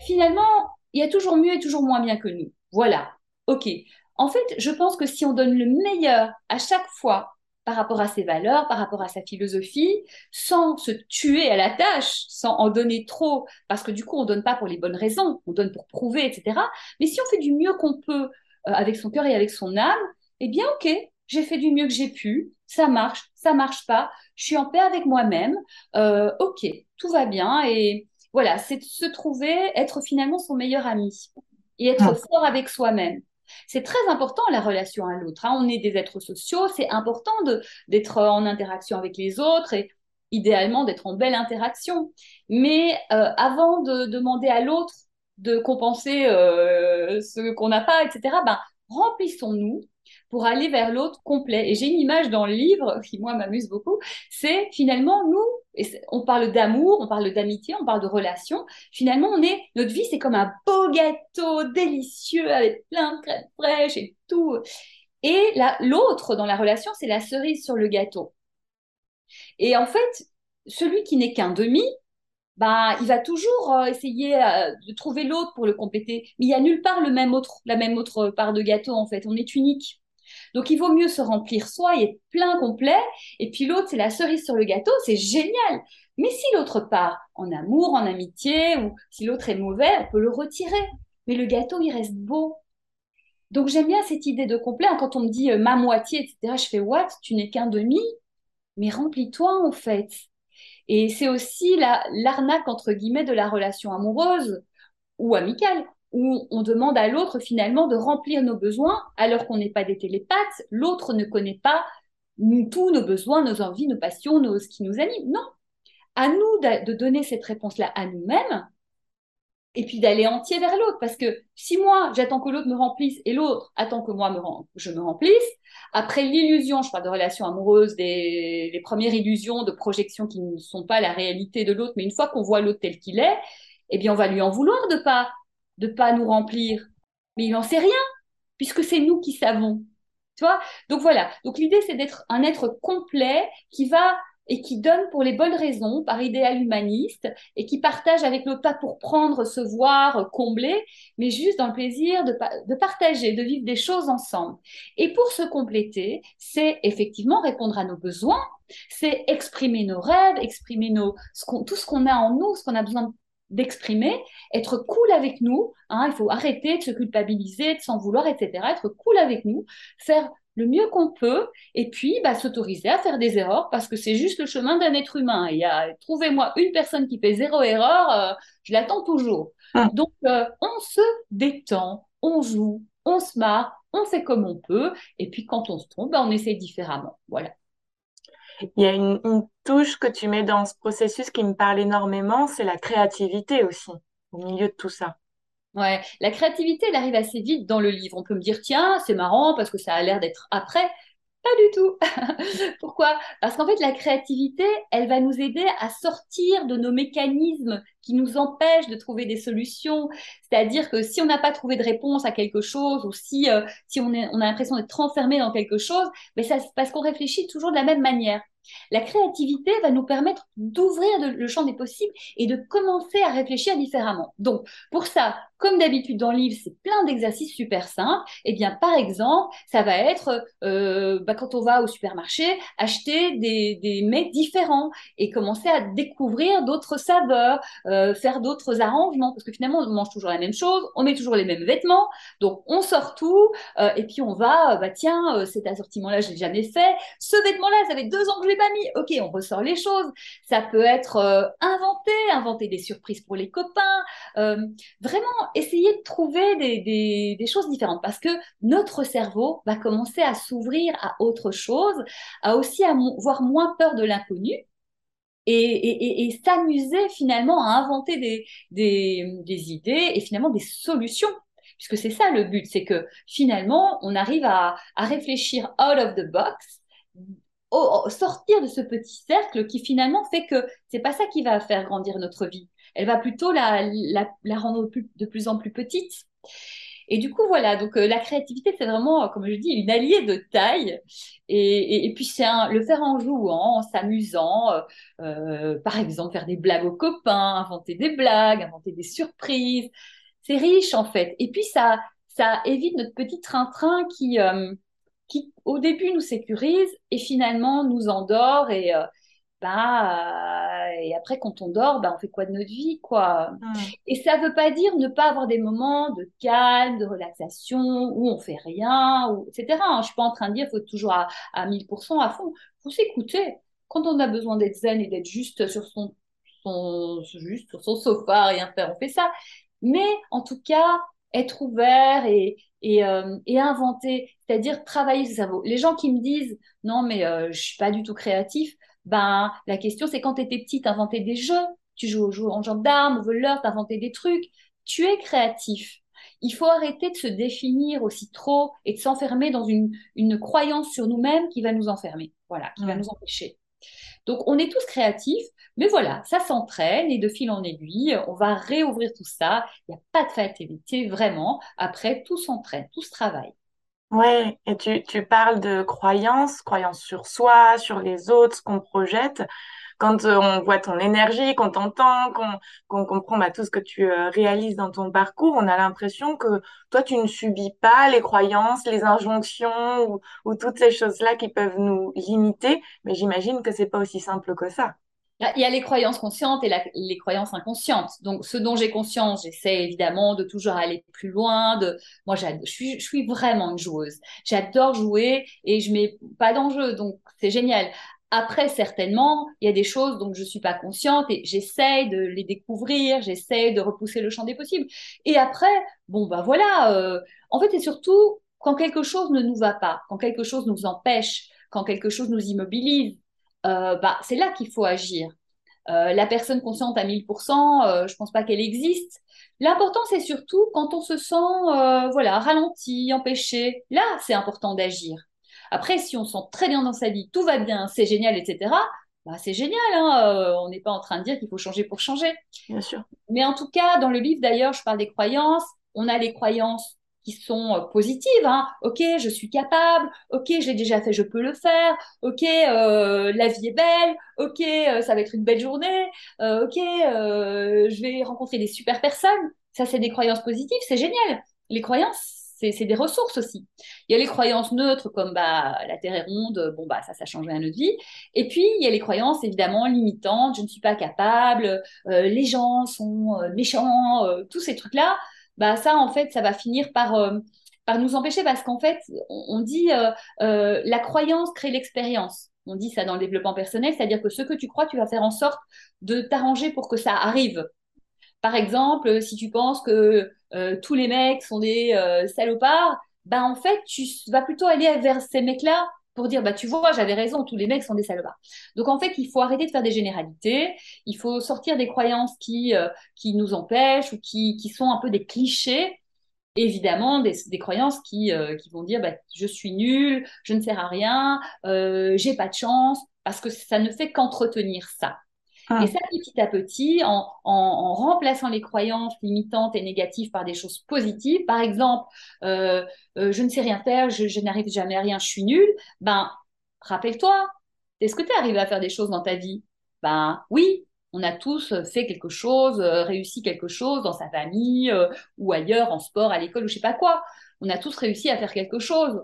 finalement, il y a toujours mieux et toujours moins bien que nous. Voilà. OK. En fait, je pense que si on donne le meilleur à chaque fois par rapport à ses valeurs, par rapport à sa philosophie, sans se tuer à la tâche, sans en donner trop, parce que du coup, on donne pas pour les bonnes raisons, on donne pour prouver, etc. Mais si on fait du mieux qu'on peut euh, avec son cœur et avec son âme, eh bien, ok, j'ai fait du mieux que j'ai pu, ça marche, ça marche pas, je suis en paix avec moi-même, euh, ok, tout va bien et voilà, c'est de se trouver, être finalement son meilleur ami et être fort avec soi-même. C'est très important la relation à l'autre. Hein. On est des êtres sociaux, c'est important d'être en interaction avec les autres et idéalement d'être en belle interaction. Mais euh, avant de demander à l'autre de compenser euh, ce qu'on n'a pas, etc., ben, remplissons-nous pour aller vers l'autre complet. Et j'ai une image dans le livre qui, moi, m'amuse beaucoup. C'est finalement, nous, on parle d'amour, on parle d'amitié, on parle de relations. Finalement, on est, notre vie, c'est comme un beau gâteau délicieux avec plein de crème fraîche et tout. Et l'autre dans la relation, c'est la cerise sur le gâteau. Et en fait, celui qui n'est qu'un demi, bah, il va toujours euh, essayer euh, de trouver l'autre pour le compléter. Mais il n'y a nulle part le même autre, la même autre part de gâteau, en fait. On est unique. Donc, il vaut mieux se remplir soi et être plein complet. Et puis l'autre, c'est la cerise sur le gâteau. C'est génial. Mais si l'autre part en amour, en amitié, ou si l'autre est mauvais, on peut le retirer. Mais le gâteau, il reste beau. Donc, j'aime bien cette idée de complet. Quand on me dit euh, ma moitié, etc., je fais what? Tu n'es qu'un demi? Mais remplis-toi, en fait. Et c'est aussi l'arnaque, entre guillemets, de la relation amoureuse ou amicale où on demande à l'autre finalement de remplir nos besoins alors qu'on n'est pas des télépathes, l'autre ne connaît pas tous nos besoins, nos envies, nos passions, nos, ce qui nous anime. Non. À nous de, donner cette réponse-là à nous-mêmes et puis d'aller entier vers l'autre. Parce que si moi, j'attends que l'autre me remplisse et l'autre attend que moi, me, je me remplisse, après l'illusion, je parle de relations amoureuses, des premières illusions de projection qui ne sont pas la réalité de l'autre, mais une fois qu'on voit l'autre tel qu'il est, eh bien, on va lui en vouloir de pas de pas nous remplir. Mais il n'en sait rien, puisque c'est nous qui savons. Tu vois? Donc voilà. Donc l'idée, c'est d'être un être complet qui va et qui donne pour les bonnes raisons, par idéal humaniste, et qui partage avec l'autre, pas pour prendre, recevoir, combler, mais juste dans le plaisir de, de partager, de vivre des choses ensemble. Et pour se compléter, c'est effectivement répondre à nos besoins, c'est exprimer nos rêves, exprimer nos, ce tout ce qu'on a en nous, ce qu'on a besoin d'exprimer, être cool avec nous. Hein, il faut arrêter de se culpabiliser, de s'en vouloir, etc. Être cool avec nous, faire le mieux qu'on peut, et puis bah, s'autoriser à faire des erreurs parce que c'est juste le chemin d'un être humain. Et trouvez-moi une personne qui fait zéro erreur, euh, je l'attends toujours. Ah. Donc euh, on se détend, on joue, on se marre, on fait comme on peut, et puis quand on se trompe, bah, on essaie différemment. Voilà. Il y a une, touche que tu mets dans ce processus qui me parle énormément, c'est la créativité aussi, au milieu de tout ça. Ouais, la créativité, elle arrive assez vite dans le livre. On peut me dire, tiens, c'est marrant parce que ça a l'air d'être après. Pas du tout. Pourquoi? Parce qu'en fait, la créativité, elle va nous aider à sortir de nos mécanismes qui nous empêchent de trouver des solutions. C'est-à-dire que si on n'a pas trouvé de réponse à quelque chose ou si, euh, si on, a l'impression d'être enfermé dans quelque chose, mais ça, parce qu'on réfléchit toujours de la même manière. La créativité va nous permettre d'ouvrir le champ des possibles et de commencer à réfléchir différemment. Donc, pour ça, comme d'habitude dans le livre, c'est plein d'exercices super simples. Eh bien, par exemple, ça va être euh, bah, quand on va au supermarché, acheter des, des mets différents et commencer à découvrir d'autres saveurs, euh, faire d'autres arrangements, parce que finalement, on mange toujours la même chose, on met toujours les mêmes vêtements, donc on sort tout, euh, et puis on va, bah tiens, cet assortiment-là, je l'ai jamais fait, ce vêtement-là, ça fait deux ans que je l'ai pas mis, ok, on ressort les choses. Ça peut être inventer, inventer des surprises pour les copains, vraiment essayer de trouver des, choses différentes parce que notre cerveau va commencer à s'ouvrir à autre chose, à aussi avoir moins peur de l'inconnu. Et, s'amuser finalement à inventer des, idées et finalement des solutions puisque c'est ça le but, c'est que finalement, on arrive à, réfléchir out of the box, sortir de ce petit cercle qui finalement fait que c'est pas ça qui va faire grandir notre vie elle va plutôt la, la, rendre de plus en plus petite. Et du coup, voilà, donc euh, la créativité, c'est vraiment, comme je dis, une alliée de taille. Et, et, puis, c'est le faire en jouant, en s'amusant. Euh, euh, par exemple, faire des blagues aux copains, inventer des blagues, inventer des surprises. C'est riche, en fait. Et puis, ça, ça évite notre petit train-train qui, qui, au début, nous sécurise et finalement nous endort et, bah, et après, quand on dort, bah, on fait quoi de notre vie, quoi? Mmh. Et ça ne veut pas dire ne pas avoir des moments de calme, de relaxation, où on fait rien, ou, etc. Hein. Je ne suis pas en train de dire qu'il faut toujours à, à 1000% à fond. Il faut s'écouter. Quand on a besoin d'être zen et d'être juste sur son, son, juste sur son sofa, rien faire, on fait ça. Mais en tout cas, être ouvert et, et, euh, et inventer, c'est-à-dire travailler ce cerveau. Les gens qui me disent non, mais euh, je suis pas du tout créatif, ben, la question, c'est quand tu étais petite, inventer des jeux, tu joues aux jeux en gendarme, au voleur, t'inventais des trucs. Tu es créatif. il faut arrêter de se définir aussi trop et de s'enfermer dans une, une croyance sur nous-mêmes qui va nous enfermer, voilà, qui va nous empêcher. Donc, on est tous créatifs, mais voilà, ça s'entraîne et de fil en aiguille, on va réouvrir tout ça. Il n'y a pas de fatalité, vraiment. Après, tout s'entraîne, tout se travaille. Ouais, et tu, tu parles de croyances, croyances sur soi, sur les autres, ce qu'on projette quand euh, on voit ton énergie, qu'on t'entend, qu'on comprend bah, tout ce que tu euh, réalises dans ton parcours, on a l'impression que toi, tu ne subis pas les croyances, les injonctions ou, toutes ces choses-là qui peuvent nous limiter. Mais j'imagine que c'est pas aussi simple que ça. Il y a les croyances conscientes et les croyances inconscientes. Donc, ce dont j'ai conscience, j'essaie évidemment de toujours aller plus loin. Moi, je suis, vraiment une joueuse. J'adore jouer et je mets pas d'enjeu, donc c'est génial. Après, certainement, il y a des choses dont je suis pas consciente et j'essaie de les découvrir, j'essaie de repousser le champ des possibles. Et après, bon, bah voilà, euh, en fait, c'est surtout quand quelque chose ne nous va pas, quand quelque chose nous empêche, quand quelque chose nous immobilise, euh, bah, c'est là qu'il faut agir. Euh, la personne consciente à 1000%, je ne pense pas qu'elle existe. L'important, c'est surtout quand on se sent voilà, ralenti, empêché. Là, c'est important d'agir. Après, si on sent très bien dans sa vie, tout va bien, c'est génial, etc., bah, c'est génial. Hein, euh, on n'est pas en train de dire qu'il faut changer pour changer. Bien sûr. Mais en tout cas, dans le livre, d'ailleurs, je parle des croyances. On a les croyances qui sont euh, positives. Hein. Ok, je suis capable. Ok, je l'ai déjà fait, je peux le faire. Ok, euh, la vie est belle. Ok, ça va être une belle journée. ok, je vais rencontrer des super personnes. Ça, c'est des croyances positives. C'est génial. Les croyances, c'est des ressources aussi. Il y a les croyances neutres comme bah, la Terre est ronde, bon bah ça, ça change rien notre vie. Et puis il y a les croyances évidemment limitantes, je ne suis pas capable, euh, les gens sont euh, méchants, euh, tous ces trucs-là. Bah ça en fait ça va finir par par nous empêcher parce qu'en fait on, dit la croyance crée l'expérience. On dit ça dans le développement personnel, c'est-à-dire que ce que tu crois, tu vas faire en sorte de t'arranger pour que ça arrive. Par exemple, si tu penses que euh, tous les mecs sont des euh, salopards, ben en fait, tu vas plutôt aller vers ces mecs-là pour dire bah tu vois j'avais raison tous les mecs sont des salopards. Donc en fait il faut arrêter de faire des généralités. Il faut sortir des croyances qui euh, qui nous empêchent ou qui, qui sont un peu des clichés. Évidemment des, des croyances qui qui vont dire bah, je suis nul je ne sers à rien j'ai pas de chance parce que ça ne fait qu'entretenir ça et ça, petit à petit, en, en, remplaçant les croyances limitantes et négatives par des choses positives, par exemple, euh, euh, je ne sais rien faire, je, je n'arrive jamais à rien, je suis nulle, ben, rappelle-toi, est-ce que tu es arrivé à faire des choses dans ta vie? Ben oui, on a tous fait quelque chose, euh, réussi quelque chose dans sa famille ou ailleurs, en sport, à l'école ou je sais pas quoi. On a tous réussi à faire quelque chose.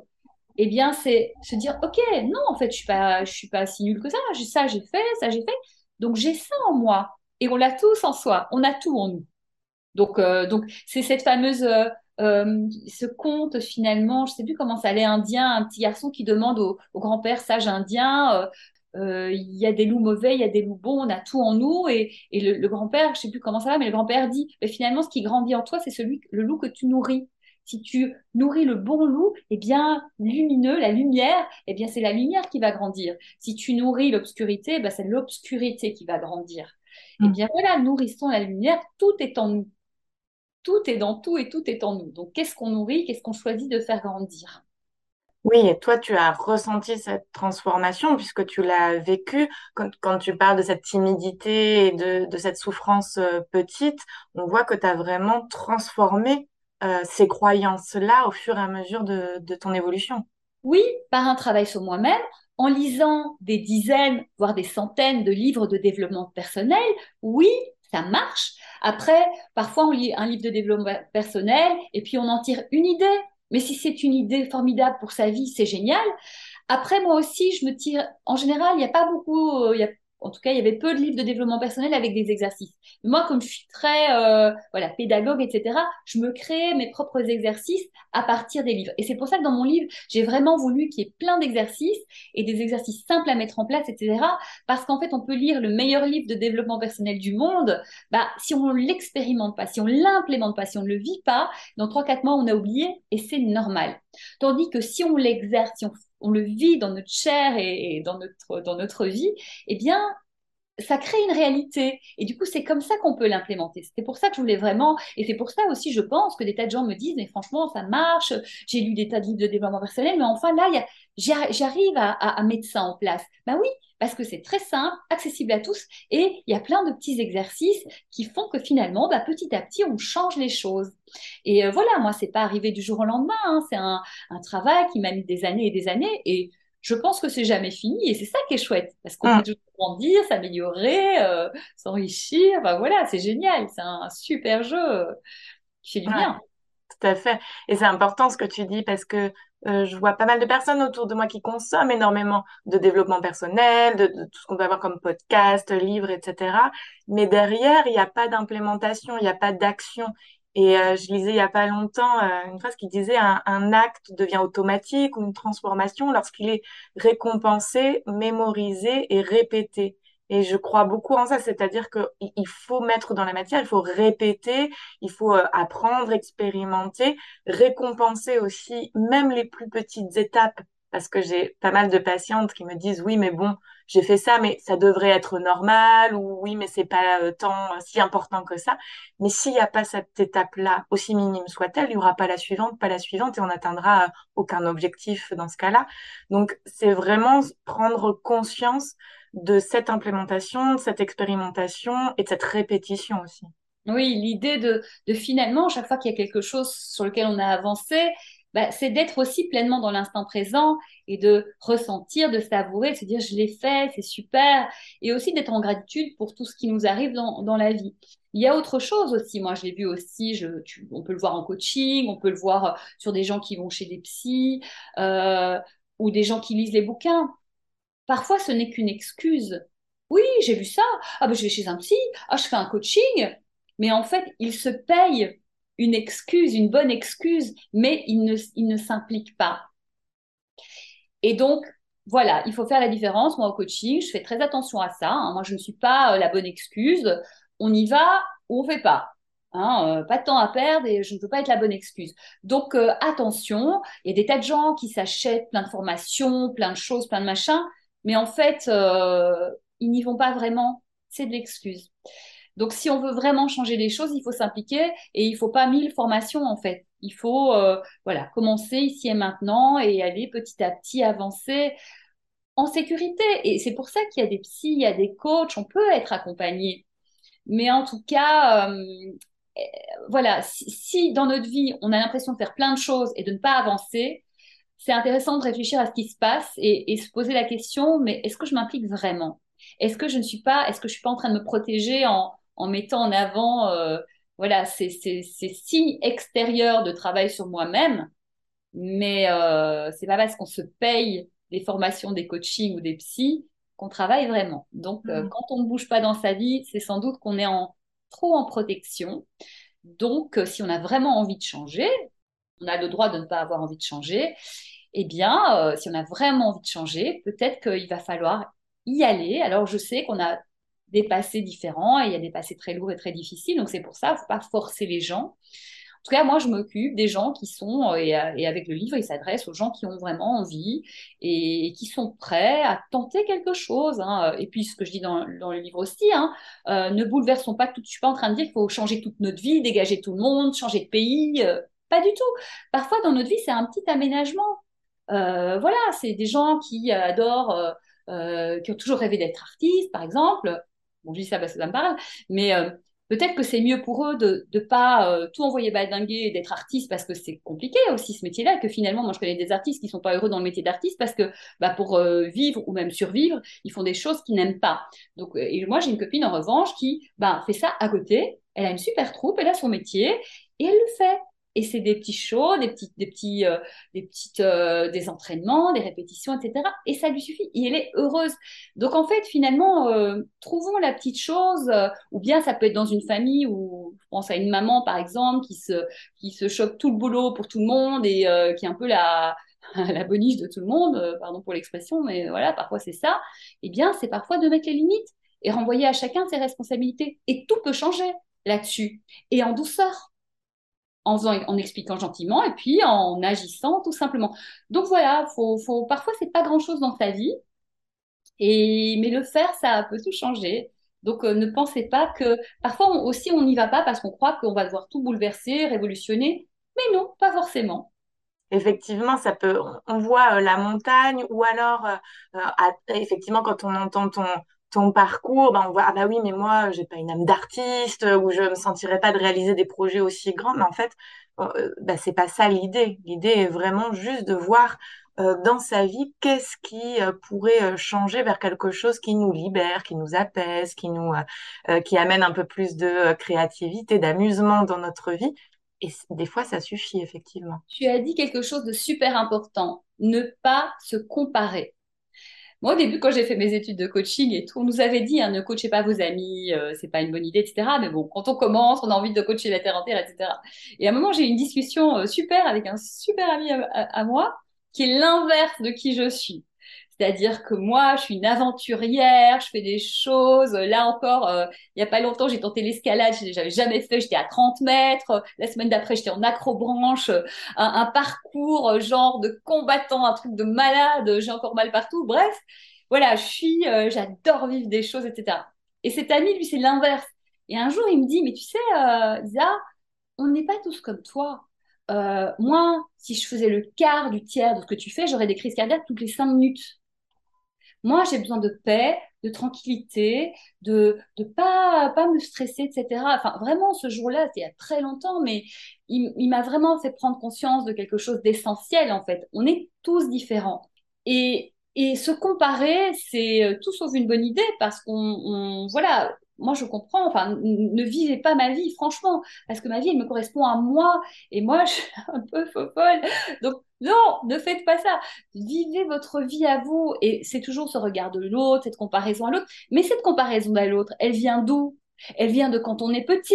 Eh bien, c'est se dire, ok, non, en fait, je suis pas, je suis pas si nulle que ça. Ça, j'ai fait, ça, j'ai fait. Donc j'ai ça en moi et on l'a tous en soi, on a tout en nous. Donc euh, donc c'est cette fameuse euh, euh, ce conte finalement, je sais plus comment ça allait indien, un petit garçon qui demande au, grand-père sage indien il y a des loups mauvais, il y a des loups bons, on a tout en nous. Et, le, grand-père, je sais plus comment ça va, mais le grand-père dit, finalement, ce qui grandit en toi, c'est celui, le loup que tu nourris. Si tu nourris le bon loup, eh bien, lumineux, la lumière, eh bien, c'est la lumière qui va grandir. Si tu nourris l'obscurité, eh c'est l'obscurité qui va grandir. Eh mm. bien, voilà, nourrissons la lumière, tout est en nous. Tout est dans tout et tout est en nous. Donc, qu'est-ce qu'on nourrit Qu'est-ce qu'on choisit de faire grandir? Oui, et toi, tu as ressenti cette transformation puisque tu l'as vécu. Quand, tu parles de cette timidité et de, de cette souffrance euh, petite, on voit que tu as vraiment transformé euh, ces croyances-là au fur et à mesure de, ton évolution. Oui, par un travail sur moi-même, en lisant des dizaines, voire des centaines de livres de développement personnel, oui, ça marche. Après, parfois on lit un livre de développement personnel et puis on en tire une idée. Mais si c'est une idée formidable pour sa vie, c'est génial. Après, moi aussi, je me tire. En général, il n'y a pas beaucoup, euh, en tout cas, il y avait peu de livres de développement personnel avec des exercices. moi, comme je suis très euh, voilà pédagogue, etc., je me crée mes propres exercices à partir des livres. Et c'est pour ça que dans mon livre, j'ai vraiment voulu qu'il y ait plein d'exercices et des exercices simples à mettre en place, etc. Parce qu'en fait, on peut lire le meilleur livre de développement personnel du monde, bah si on l'expérimente pas, si on l'implémente pas, si on ne le vit pas, dans trois quatre mois, on a oublié et c'est normal. Tandis que si on l'exerce, si on on le vit dans notre chair et, dans, notre, dans notre vie, eh bien, ça crée une réalité. Et du coup, c'est comme ça qu'on peut l'implémenter. C'était pour ça que je voulais vraiment, et c'est pour ça aussi, je pense que des tas de gens me disent, mais franchement, ça marche, j'ai lu des tas de livres de développement personnel, mais enfin, là, j'arrive à, mettre ça en place. Ben oui, parce que c'est très simple, accessible à tous, et il y a plein de petits exercices qui font que finalement, bah, petit à petit, on change les choses. Et euh, voilà, moi, c'est pas arrivé du jour au lendemain, hein. c'est un, un travail qui m'a mis des années et des années, et je pense que c'est jamais fini et c'est ça qui est chouette parce qu'on mm. peut toujours grandir, s'améliorer, euh, s'enrichir. Voilà, c'est génial, c'est un super jeu qui fait du bien. Tout à fait. Et c'est important ce que tu dis parce que euh, je vois pas mal de personnes autour de moi qui consomment énormément de développement personnel, de, de tout ce qu'on peut avoir comme podcast, livres, etc. Mais derrière, il n'y a pas d'implémentation, il n'y a pas d'action. Et euh, je lisais il y a pas longtemps euh, une phrase qui disait un, un, acte devient automatique ou une transformation lorsqu'il est récompensé, mémorisé et répété. Et je crois beaucoup en ça, c'est-à-dire qu'il faut mettre dans la matière, il faut répéter, il faut euh, apprendre, expérimenter, récompenser aussi même les plus petites étapes parce que j'ai pas mal de patientes qui me disent oui mais bon j'ai fait ça mais ça devrait être normal ou oui mais c'est pas euh, tant euh, si important que ça. Mais s'il n'y a pas cette étape là aussi minime soit-elle il y aura pas la suivante pas la suivante et on n'atteindra euh, aucun objectif dans ce cas-là. Donc c'est vraiment prendre conscience de cette implémentation de cette expérimentation et de cette répétition aussi. Oui, l'idée de, de finalement, chaque fois qu'il y a quelque chose sur lequel on a avancé, bah, c'est d'être aussi pleinement dans l'instant présent et de ressentir, de savourer, de se dire je l'ai fait, c'est super, et aussi d'être en gratitude pour tout ce qui nous arrive dans, dans la vie. Il y a autre chose aussi, moi je l'ai vu aussi, je, on peut le voir en coaching, on peut le voir sur des gens qui vont chez des psys euh, ou des gens qui lisent les bouquins. Parfois ce n'est qu'une excuse. Oui, j'ai vu ça, ah ben je vais chez un psy, ah je fais un coaching, mais en fait il se paye une excuse, une bonne excuse, mais il ne, ne s'implique pas. Et donc, voilà, il faut faire la différence. Moi, au coaching, je fais très attention à ça. Hein. Moi, je ne suis pas euh, la bonne excuse. On y va ou on fait pas. Hein, euh, pas de temps à perdre et je ne peux pas être la bonne excuse. Donc, euh, attention, il y a des tas de gens qui s'achètent plein de formations, plein de choses, plein de machins, mais en fait, ils n'y vont pas vraiment. C'est de l'excuse. Donc, si on veut vraiment changer les choses, il faut s'impliquer et il faut pas mille formations en fait. Il faut euh, voilà commencer ici et maintenant et aller petit à petit avancer en sécurité. Et c'est pour ça qu'il y a des psys, il y a des coachs, on peut être accompagné. Mais en tout cas, euh, eh, voilà, si, dans notre vie on a l'impression de faire plein de choses et de ne pas avancer, c'est intéressant de réfléchir à ce qui se passe et, et se poser la question mais est-ce que je m'implique vraiment? Est-ce que je ne suis pas, est-ce que je suis pas en train de me protéger en en mettant en avant euh, voilà, ces, ces, signes extérieurs de travail sur moi-même. Mais euh, c'est pas parce qu'on se paye des formations, des coachings ou des psys qu'on travaille vraiment. Donc, euh, mm. quand on ne bouge pas dans sa vie, c'est sans doute qu'on est en, trop en protection. Donc, si on a vraiment envie de changer, on a le droit de ne pas avoir envie de changer. Eh bien, si on a vraiment envie de changer, peut-être qu'il va falloir y aller. Alors, je sais qu'on a des passés différents et il y a des passés très lourds et très difficiles. Donc c'est pour ça, il ne faut pas forcer les gens. En tout cas, moi, je m'occupe des gens qui sont, euh, et, avec le livre, il s'adresse aux gens qui ont vraiment envie et, qui sont prêts à tenter quelque chose. Hein. Et puis, ce que je dis dans, le livre aussi, hein, euh, ne bouleversons pas tout. Je suis pas en train de dire qu'il faut changer toute notre vie, dégager tout le monde, changer de pays. Euh, pas du tout. Parfois, dans notre vie, c'est un petit aménagement. voilà, c'est des gens qui adorent, qui ont toujours rêvé d'être artistes, par exemple. Bon, je dis ça parce que ça me parle, mais euh, peut-être que c'est mieux pour eux de ne pas euh, tout envoyer baldinguer et d'être artiste parce que c'est compliqué aussi ce métier-là, que finalement, moi je connais des artistes qui sont pas heureux dans le métier d'artiste parce que bah, pour euh, vivre ou même survivre, ils font des choses qu'ils n'aiment pas. Donc, et moi j'ai une copine en revanche qui bah, fait ça à côté, elle a une super troupe, elle a son métier et elle le fait et c'est des petits shows, des petits, des petits, euh, des petites, euh, des entraînements, des répétitions, etc. Et ça lui suffit. Et elle est heureuse. Donc en fait, finalement, euh, trouvons la petite chose. ou bien ça peut être dans une famille où je pense à une maman par exemple qui se, qui se choque tout le boulot pour tout le monde et qui est un peu la la boniche de tout le monde, pardon pour l'expression, mais voilà, parfois c'est ça. Eh bien, c'est parfois de mettre les limites et renvoyer à chacun ses responsabilités. Et tout peut changer là-dessus et en douceur en, expliquant gentiment et puis en agissant tout simplement. Donc voilà, faut, faut, parfois c'est pas grand chose dans sa vie, Et, mais le faire, ça peut tout changer. Donc, euh, ne pensez pas que parfois aussi on n'y va pas parce qu'on croit qu'on va devoir tout bouleverser, révolutionner. Mais non, pas forcément. Effectivement, ça peut. On voit euh, la montagne ou alors, euh, effectivement, quand on entend ton, ton parcours, ben on voit ah bah oui, mais moi, j'ai pas une âme d'artiste ou je me sentirais pas de réaliser des projets aussi grands. Mais en fait, bah, c'est pas ça l'idée. L'idée est vraiment juste de voir euh, dans sa vie, qu'est-ce qui euh, pourrait euh, changer vers quelque chose qui nous libère, qui nous apaise, qui nous, qui amène un peu plus de créativité, d'amusement dans notre vie. Et des fois, ça suffit, effectivement. Tu as dit quelque chose de super important, ne pas se comparer. Moi, au début, quand j'ai fait mes études de coaching et tout, on nous avait dit, hein, ne coachez pas vos amis, c'est pas une bonne idée, etc. Mais bon, quand on commence, on a envie de coacher la terre entière, etc. Et à un moment, j'ai eu une discussion super avec un super ami à moi qui est l'inverse de qui je suis. C'est-à-dire que moi, je suis une aventurière, je fais des choses. Là encore, euh, il n'y a pas longtemps, j'ai tenté l'escalade, j'avais jamais fait, j'étais à 30 mètres. La semaine d'après, j'étais en acrobranche, un, parcours euh, genre de combattant, un truc de malade, j'ai encore mal partout. Bref, voilà, je suis, euh, j'adore vivre des choses, etc. Et cet ami, lui, c'est l'inverse. Et un jour, il me dit, mais tu sais, Isa, on n'est pas tous comme toi. Euh, moi, si je faisais le quart du tiers de ce que tu fais, j'aurais des crises cardiaques toutes les cinq minutes. Moi, j'ai besoin de paix, de tranquillité, de ne pas, pas me stresser, etc. Enfin, vraiment, ce jour-là, c'était il y a très longtemps, mais il, m'a vraiment fait prendre conscience de quelque chose d'essentiel, en fait. On est tous différents. Et, et se comparer, c'est euh, tout sauf une bonne idée parce qu'on, voilà, moi je comprends, enfin, ne vivez pas ma vie, franchement, parce que ma vie, elle me correspond à moi, et moi, je suis un peu folle. Donc, non, ne faites pas ça. Vivez votre vie à vous, et c'est toujours ce regard de l'autre, cette comparaison à l'autre. Mais cette comparaison à l'autre, elle vient d'où? Elle vient de quand on est petit.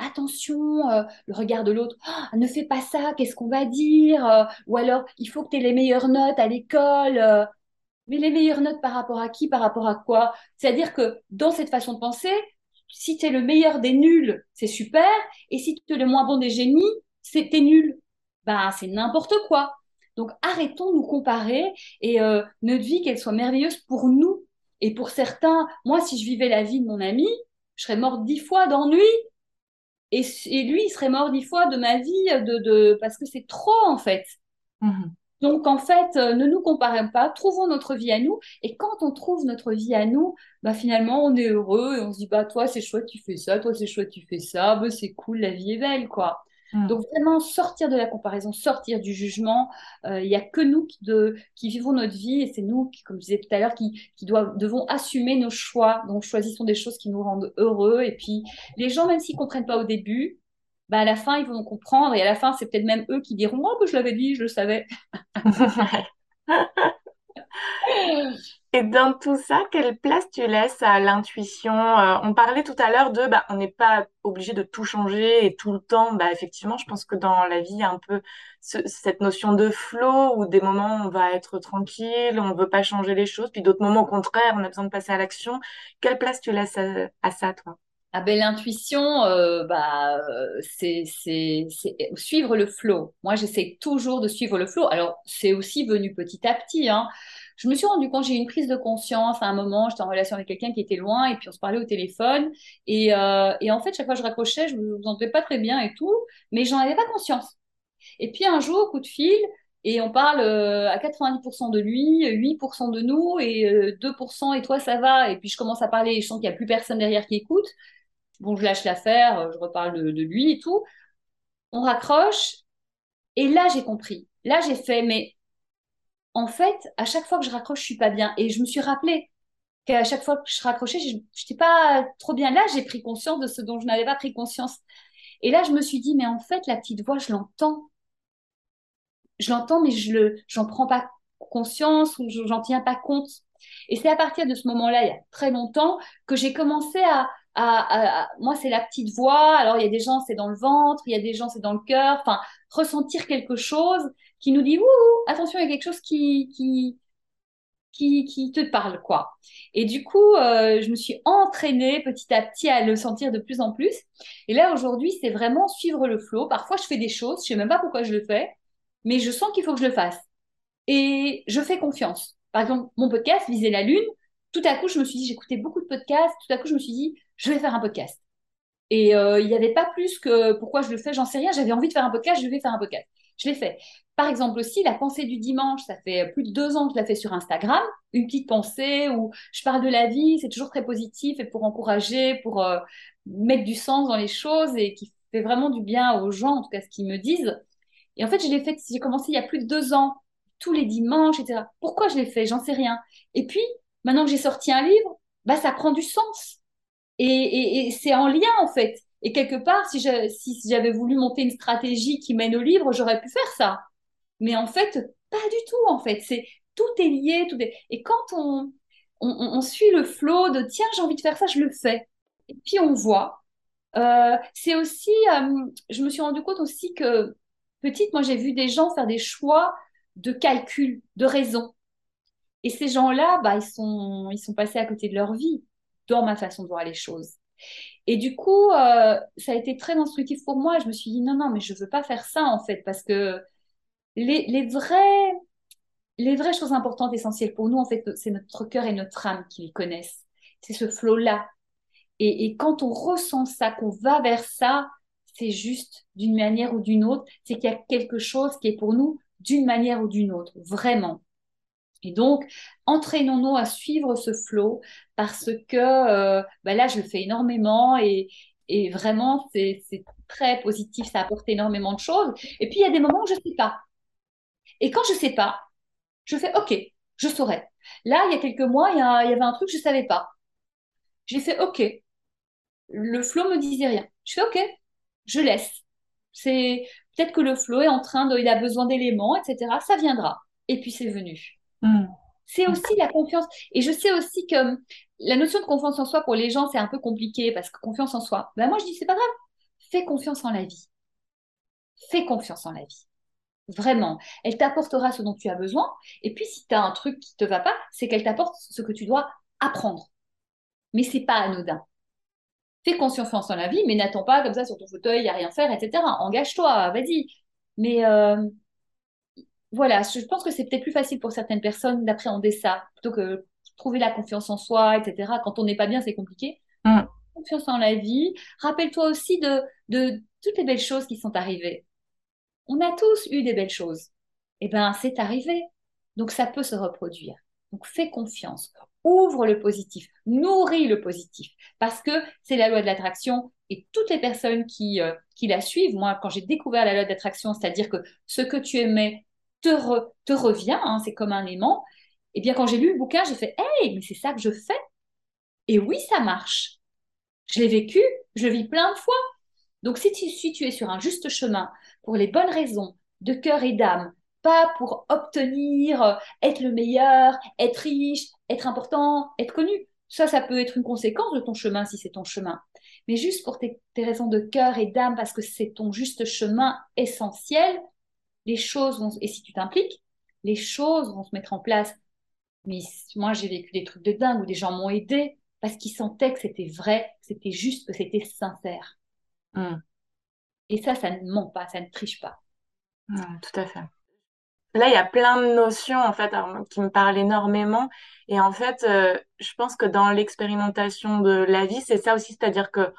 Attention, euh, le regard de l'autre, ah, ne fais pas ça, qu'est-ce qu'on va dire euh, Ou alors, il faut que tu aies les meilleures notes à l'école. Euh, mais les meilleures notes par rapport à qui, par rapport à quoi? C'est-à-dire que dans cette façon de penser, si tu es le meilleur des nuls, c'est super, et si tu es le moins bon des génies, c'est t'es nul. Ben, c'est n'importe quoi. Donc arrêtons de nous comparer et euh, notre vie qu'elle soit merveilleuse pour nous et pour certains. Moi, si je vivais la vie de mon ami, je serais morte dix fois d'ennui. Et, et, lui, il serait mort dix fois de ma vie de, de parce que c'est trop en fait. Mmh donc, en fait, euh, ne nous comparons pas, trouvons notre vie à nous. Et quand on trouve notre vie à nous, bah, finalement, on est heureux et on se dit, bah, toi, c'est chouette, tu fais ça, toi, c'est chouette, tu fais ça, bah, c'est cool, la vie est belle, quoi. Mm. Donc, vraiment, sortir de la comparaison, sortir du jugement. Euh, il n'y a que nous qui, de, qui, vivons notre vie et c'est nous, qui, comme je disais tout à l'heure, qui, qui doivent, devons assumer nos choix. Donc, choisissons des choses qui nous rendent heureux. Et puis, les gens, même s'ils ne comprennent pas au début, bah, à la fin, ils vont comprendre. Et à la fin, c'est peut-être même eux qui diront Oh, bah, je l'avais dit, je le savais. Et dans tout ça, quelle place tu laisses à l'intuition? Euh, On parlait tout à l'heure de, bah, on n'est pas obligé de tout changer et tout le temps. Bah, effectivement, je pense que dans la vie, il y a un peu cette notion de flow où des moments on va être tranquille, on ne veut pas changer les choses, puis d'autres moments au contraire, on a besoin de passer à l'action. Quelle place tu laisses à ça, toi? Ah ben, l'intuition, euh, bah, c'est, suivre le flow. Moi, j'essaie toujours de suivre le flow. Alors, c'est aussi venu petit à petit. Hein. Je me suis rendu compte, j'ai eu une prise de conscience à un moment, j'étais en relation avec quelqu'un qui était loin et puis on se parlait au téléphone. Et, euh, en fait, chaque fois que je raccrochais, je me sentais pas très bien et tout, mais j'en avais pas conscience. Et puis un jour, coup de fil, et on parle euh, à 90% de lui, 8% de nous et 2% et toi ça va? Et puis je commence à parler et je sens qu'il n'y a plus personne derrière qui écoute bon, je lâche l'affaire, euh, je reparle de, lui et tout. On raccroche. Et là, j'ai compris. Là, j'ai fait, mais en fait, à chaque fois que je raccroche, je suis pas bien. Et je me suis rappelé qu'à chaque fois que je raccrochais, je n'étais pas trop bien. Là, j'ai pris conscience de ce dont je n'avais pas pris conscience. Et là, je me suis dit, mais en fait, la petite voix, je l'entends. Je l'entends, mais je le, j'en prends pas conscience ou j'en tiens pas compte. Et c'est à partir de ce moment-là, il y a très longtemps, que j'ai commencé à, moi, c'est la petite voix. Alors, il y a des gens, c'est dans le ventre, il y a des gens, c'est dans le cœur. Enfin, ressentir quelque chose qui nous dit, ouh, attention, il y a quelque chose qui, qui, qui, te parle, quoi. Et du coup, euh, je me suis entraînée petit à petit à le sentir de plus en plus. Et là, aujourd'hui, c'est vraiment suivre le flot. Parfois, je fais des choses, je sais même pas pourquoi je le fais, mais je sens qu'il faut que je le fasse. Et je fais confiance. Par exemple, mon podcast, Viser la Lune, tout à coup, je me suis dit, j'écoutais beaucoup de podcasts, tout à coup, je me suis dit, je vais faire un podcast. Et euh, il n'y avait pas plus que pourquoi je le fais, j'en sais rien, j'avais envie de faire un podcast, je vais faire un podcast. Je l'ai fait. Par exemple aussi, la pensée du dimanche, ça fait plus de deux ans que je la fais sur Instagram, une petite pensée où je parle de la vie, c'est toujours très positif et pour encourager, pour euh, mettre du sens dans les choses et qui fait vraiment du bien aux gens, en tout cas ce qu'ils me disent. Et en fait, je l'ai fait, j'ai commencé il y a plus de deux ans, tous les dimanches, etc. Pourquoi je l'ai fait? J'en sais rien. Et puis, maintenant que j'ai sorti un livre, bah, ça prend du sens. Et, c'est en lien, en fait. Et quelque part, si j'avais voulu monter une stratégie qui mène au livre, j'aurais pu faire ça. Mais en fait, pas du tout, en fait. C'est tout est lié, tout est... Et quand on, suit le flot de tiens, j'ai envie de faire ça, je le fais. Et puis on voit. Euh, c'est aussi, euh, je me suis rendu compte aussi que petite, moi j'ai vu des gens faire des choix de calcul, de raison. Et ces gens-là, bah, ils, sont, ils sont passés à côté de leur vie dans ma façon de voir les choses. Et du coup, euh, ça a été très instructif pour moi. Je me suis dit, non, non, mais je ne veux pas faire ça, en fait, parce que les, vraies choses importantes, essentielles pour nous, en fait, c'est notre cœur et notre âme qui les connaissent. C'est ce flot-là. Et, quand on ressent ça, qu'on va vers ça, c'est juste d'une manière ou d'une autre. C'est qu'il y a quelque chose qui est pour nous d'une manière ou d'une autre, vraiment. Et donc, entraînons-nous à suivre ce flot parce que euh, bah là, je le fais énormément et, vraiment, c'est très positif, ça apporte énormément de choses. Et puis, il y a des moments où je ne sais pas. Et quand je ne sais pas, je fais OK, je saurai. Là, il y a quelques mois, il y, avait un truc, je ne savais pas. J'ai fait OK. Le flot me disait rien. Je fais OK, je laisse. C'est peut-être que le flot est en train de, il a besoin d'éléments, etc. Ça viendra. Et puis c'est venu. Hmm. C'est aussi la confiance. Et je sais aussi que la notion de confiance en soi pour les gens, c'est un peu compliqué parce que confiance en soi. Ben moi, je dis, c'est pas grave. Fais confiance en la vie. Fais confiance en la vie. Vraiment. Elle t'apportera ce dont tu as besoin. Et puis, si tu as un truc qui te va pas, c'est qu'elle t'apporte ce que tu dois apprendre. Mais c'est pas anodin. Fais confiance en la vie, mais n'attends pas comme ça sur ton fauteuil à rien faire, etc. Engage-toi, vas-y. Mais euh, voilà, je pense que c'est peut-être plus facile pour certaines personnes d'appréhender ça plutôt que trouver la confiance en soi, etc. Quand on n'est pas bien, c'est compliqué. Mm. Confiance en la vie. Rappelle-toi aussi de, de toutes les belles choses qui sont arrivées. On a tous eu des belles choses. Eh bien, c'est arrivé. Donc, ça peut se reproduire. Donc, fais confiance. Ouvre le positif. Nourris le positif. Parce que c'est la loi de l'attraction et toutes les personnes qui, euh, qui la suivent, moi, quand j'ai découvert la loi d'attraction, c'est-à-dire que ce que tu aimais te, revient, hein, c'est comme un aimant. Et bien, quand j'ai lu le bouquin, j'ai fait Hey, mais c'est ça que je fais. Et oui, ça marche. Je l'ai vécu, je le vis plein de fois. Donc, si tu, es sur un juste chemin, pour les bonnes raisons, de cœur et d'âme, pas pour obtenir, euh, être le meilleur, être riche, être important, être connu. Ça, ça peut être une conséquence de ton chemin si c'est ton chemin. Mais juste pour tes raisons de cœur et d'âme, parce que c'est ton juste chemin essentiel, les choses vont, et si tu t'impliques, les choses vont se mettre en place. Mais moi, j'ai vécu des trucs de dingue où des gens m'ont aidé parce qu'ils sentaient que c'était vrai, que c'était juste, que c'était sincère. Hmm. Et ça, ça ne ment pas, ça ne triche pas. Hmm, tout à fait. Là, il y a plein de notions en fait qui me parlent énormément. Et en fait, euh, je pense que dans l'expérimentation de la vie, c'est ça aussi, c'est-à-dire que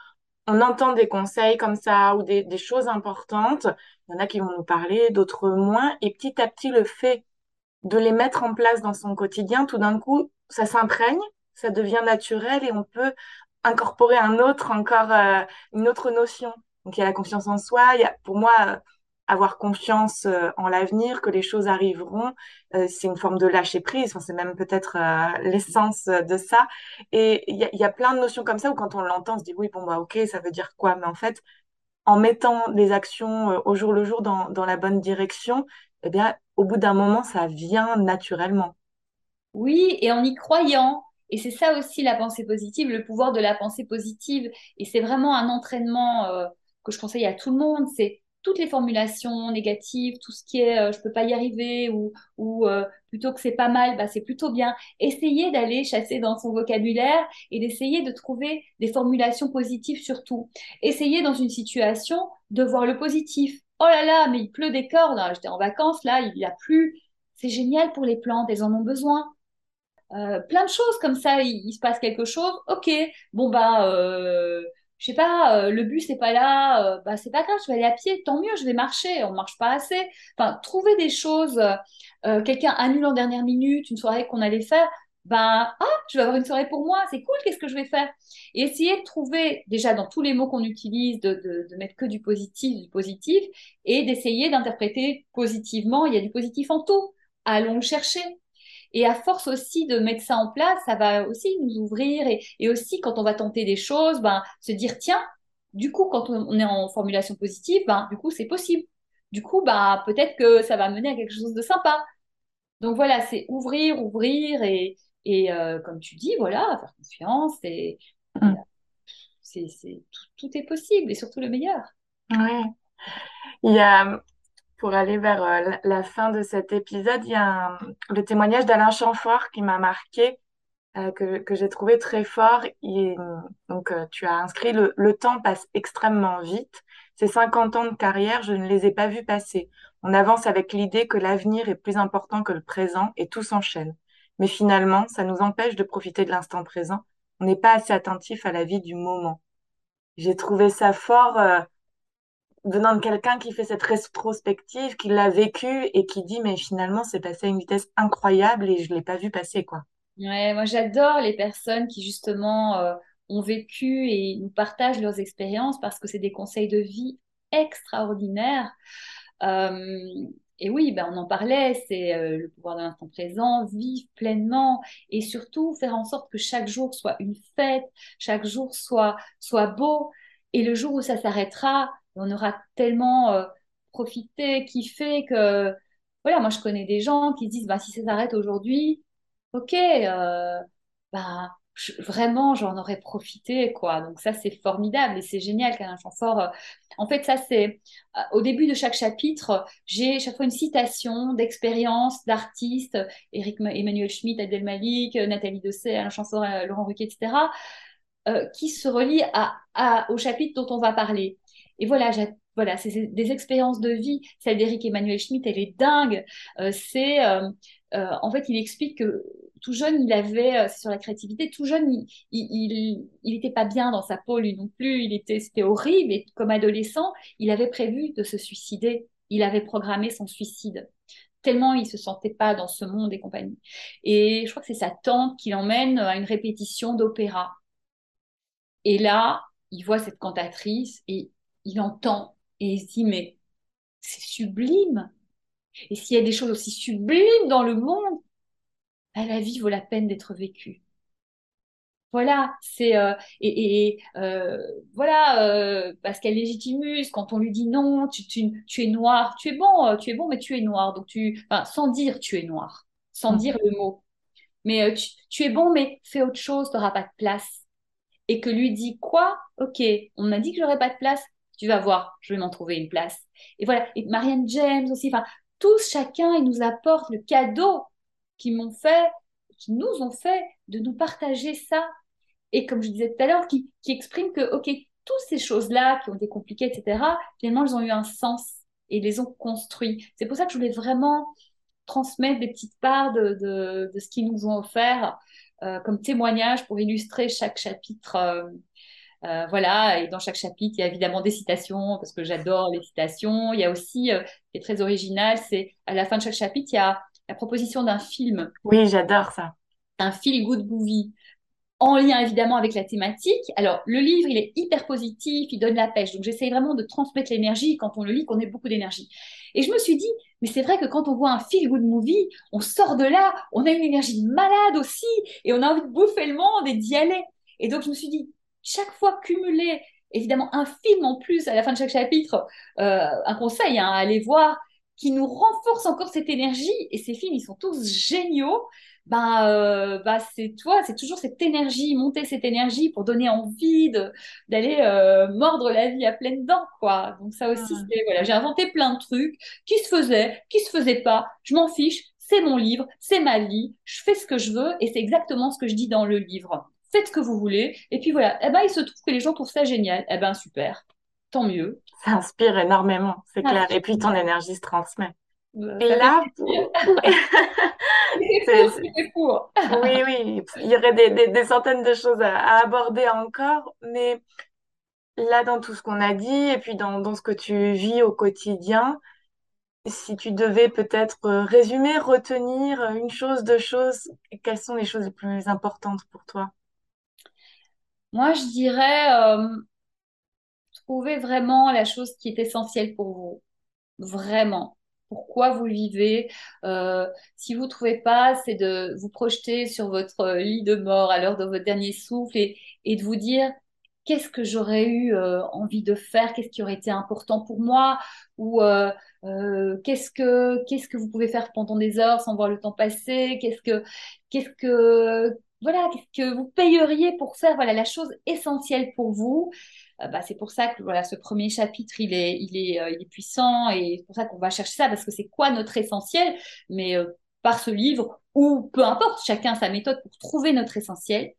on entend des conseils comme ça ou des, des, choses importantes. Il y en a qui vont nous parler, d'autres moins. Et petit à petit, le fait de les mettre en place dans son quotidien, tout d'un coup, ça s'imprègne, ça devient naturel et on peut incorporer un autre, encore euh, une autre notion. Donc il y a la confiance en soi. Il y a, pour moi, avoir confiance euh, en l'avenir, que les choses arriveront, euh, c'est une forme de lâcher prise. Enfin, c'est même peut-être euh, l'essence de ça. Et il y a, y a, plein de notions comme ça où quand on l'entend, on se dit oui, bon bah ok, ça veut dire quoi? Mais en fait, en mettant les actions au jour le jour dans, la bonne direction, eh bien, au bout d'un moment, ça vient naturellement. Oui, et en y croyant. Et c'est ça aussi la pensée positive, le pouvoir de la pensée positive. Et c'est vraiment un entraînement que je conseille à tout le monde. C'est toutes les formulations négatives, tout ce qui est euh, je peux pas y arriver ou, ou euh, plutôt que c'est pas mal, bah, c'est plutôt bien. Essayez d'aller chasser dans son vocabulaire et d'essayer de trouver des formulations positives surtout. Essayez dans une situation de voir le positif. Oh là là, mais il pleut des cordes. J'étais en vacances là, il a plu. C'est génial pour les plantes, elles en ont besoin. euh, plein de choses comme ça, il, se passe quelque chose, ok, bon bah, je sais pas, euh, le bus n'est pas là, euh, bah c'est pas grave, je vais aller à pied, tant mieux, je vais marcher, on marche pas assez. Enfin, trouver des choses, euh, quelqu'un annule en dernière minute une soirée qu'on allait faire, ben ah, je vais avoir une soirée pour moi, c'est cool, qu'est-ce que je vais faire? Et essayer de trouver déjà dans tous les mots qu'on utilise, de, de, de, mettre que du positif, du positif, et d'essayer d'interpréter positivement. Il y a du positif en tout. Allons le chercher. Et à force aussi de mettre ça en place, ça va aussi nous ouvrir et, et aussi quand on va tenter des choses, ben, se dire tiens, du coup, quand on est en formulation positive, ben, du coup, c'est possible. Du coup, ben, peut-être que ça va mener à quelque chose de sympa. Donc voilà, c'est ouvrir, ouvrir et, et euh, comme tu dis, voilà, faire confiance et mm. c'est, c'est tout, tout, est possible et surtout le meilleur. Ouais. Il y a pour aller vers euh, la fin de cet épisode, il y a le témoignage d'Alain Chamfort qui m'a marqué, euh, que, j'ai trouvé très fort. donc, euh, tu as inscrit le, le temps passe extrêmement vite. Ces 50 ans de carrière, je ne les ai pas vus passer. On avance avec l'idée que l'avenir est plus important que le présent et tout s'enchaîne. Mais finalement, ça nous empêche de profiter de l'instant présent. On n'est pas assez attentif à la vie du moment. J'ai trouvé ça fort venant de quelqu'un qui fait cette rétrospective, qui l'a vécu et qui dit mais finalement c'est passé à une vitesse incroyable et je l'ai pas vu passer quoi. Ouais, moi j'adore les personnes qui justement euh, ont vécu et nous partagent leurs expériences parce que c'est des conseils de vie extraordinaires. Euh, et oui, ben on en parlait, c'est euh, le pouvoir de l'instant présent, vivre pleinement et surtout faire en sorte que chaque jour soit une fête, chaque jour soit soit beau. Et le jour où ça s'arrêtera, on aura tellement euh, profité, kiffé que voilà, moi je connais des gens qui disent bah si ça s'arrête aujourd'hui, ok, euh, bah vraiment j'en aurais profité quoi. Donc ça c'est formidable et c'est génial qu'un fort. Euh, en fait ça c'est au début de chaque chapitre, j'ai chaque fois une citation d'expérience d'artistes, Eric Emmanuel Schmitt, Adèle Malik, Nathalie Dosset, Alain Chanfort, Laurent Ruquier, etc. qui se relient à, au chapitre dont on va parler. Et voilà, voilà, c'est des expériences de vie. Celle d'Eric Emmanuel Schmitt, elle est dingue. Euh, c'est, euh, euh, en fait, il explique que tout jeune, il avait, c'est sur la créativité, tout jeune, il, il, il, pas bien dans sa peau, lui non plus. Il était, c'était horrible. Et comme adolescent, il avait prévu de se suicider. Il avait programmé son suicide tellement il se sentait pas dans ce monde et compagnie. Et je crois que c'est sa tante qui l'emmène à une répétition d'opéra. Et là, il voit cette cantatrice et il entend et il se dit, mais c'est sublime. Et s'il y a des choses aussi sublimes dans le monde, bah, la vie vaut la peine d'être vécue. Voilà, c'est euh, et, euh, voilà euh, Pascal Légitimus quand on lui dit non, tu, tu, tu, es noir, tu es bon, tu es bon, mais tu es noir. Donc tu, enfin, sans dire tu es noir, sans mm. dire le mot, mais tu, tu, es bon, mais fais autre chose, tu n'auras pas de place. Et que lui dit quoi? Ok, on a dit que j'aurais pas de place, tu vas voir, je vais m'en trouver une place. Et voilà, et Marianne James aussi, enfin, tous, chacun, ils nous apportent le cadeau qu'ils m'ont fait, qui nous ont fait de nous partager ça. Et comme je disais tout à l'heure, qui, qui expriment que, OK, toutes ces choses-là qui ont été compliquées, etc., finalement, elles ont eu un sens et les ont construits. C'est pour ça que je voulais vraiment transmettre des petites parts de, de, de ce qu'ils nous ont offert euh, comme témoignage pour illustrer chaque chapitre euh, euh, voilà, et dans chaque chapitre, il y a évidemment des citations, parce que j'adore les citations. Il y a aussi, euh, qui est très original, c'est à la fin de chaque chapitre, il y a la proposition d'un film. Oui, j'adore ça. Un feel good movie en lien évidemment avec la thématique. Alors, le livre, il est hyper positif, il donne la pêche. Donc, j'essaye vraiment de transmettre l'énergie quand on le lit, qu'on ait beaucoup d'énergie. Et je me suis dit, mais c'est vrai que quand on voit un feel good movie, on sort de là, on a une énergie malade aussi, et on a envie de bouffer le monde et d'y aller. Et donc, je me suis dit, chaque fois cumuler évidemment un film en plus à la fin de chaque chapitre, euh, un conseil hein, à aller voir qui nous renforce encore cette énergie et ces films ils sont tous géniaux. Ben, euh, bah, c'est toi, c'est toujours cette énergie, monter cette énergie pour donner envie d'aller euh, mordre la vie à pleines dents, quoi. Donc ça aussi, ah. voilà, j'ai inventé plein de trucs qui se faisaient, qui se faisaient pas. Je m'en fiche, c'est mon livre, c'est ma vie, je fais ce que je veux et c'est exactement ce que je dis dans le livre faites ce que vous voulez. Et puis voilà, eh ben, il se trouve que les gens trouvent ça génial. Eh ben super, tant mieux. Ça inspire énormément, c'est clair. Et puis ton énergie se transmet. Et là, c'est oui, oui, il y aurait des, centaines de choses à, aborder encore, mais là, dans tout ce qu'on a dit, et puis dans, dans ce que tu vis au quotidien, si tu devais peut-être euh, résumer, retenir une chose, deux choses, quelles sont les choses les plus importantes pour toi? Moi, je dirais euh, trouver vraiment la chose qui est essentielle pour vous. Vraiment. Pourquoi vous vivez. Euh, si vous ne trouvez pas, c'est de vous projeter sur votre lit de mort à l'heure de votre dernier souffle et, de vous dire qu'est-ce que j'aurais eu euh, envie de faire, qu'est-ce qui aurait été important pour moi, ou euh, qu'est-ce que qu'est-ce que vous pouvez faire pendant des heures sans voir le temps passer, qu'est-ce que qu'est-ce que voilà, qu'est-ce que vous payeriez pour faire voilà la chose essentielle pour vous. bah, c'est pour ça que voilà ce premier chapitre il est il est il est puissant et c'est pour ça qu'on va chercher ça parce que c'est quoi notre essentiel, mais par ce livre ou peu importe, chacun sa méthode pour trouver notre essentiel.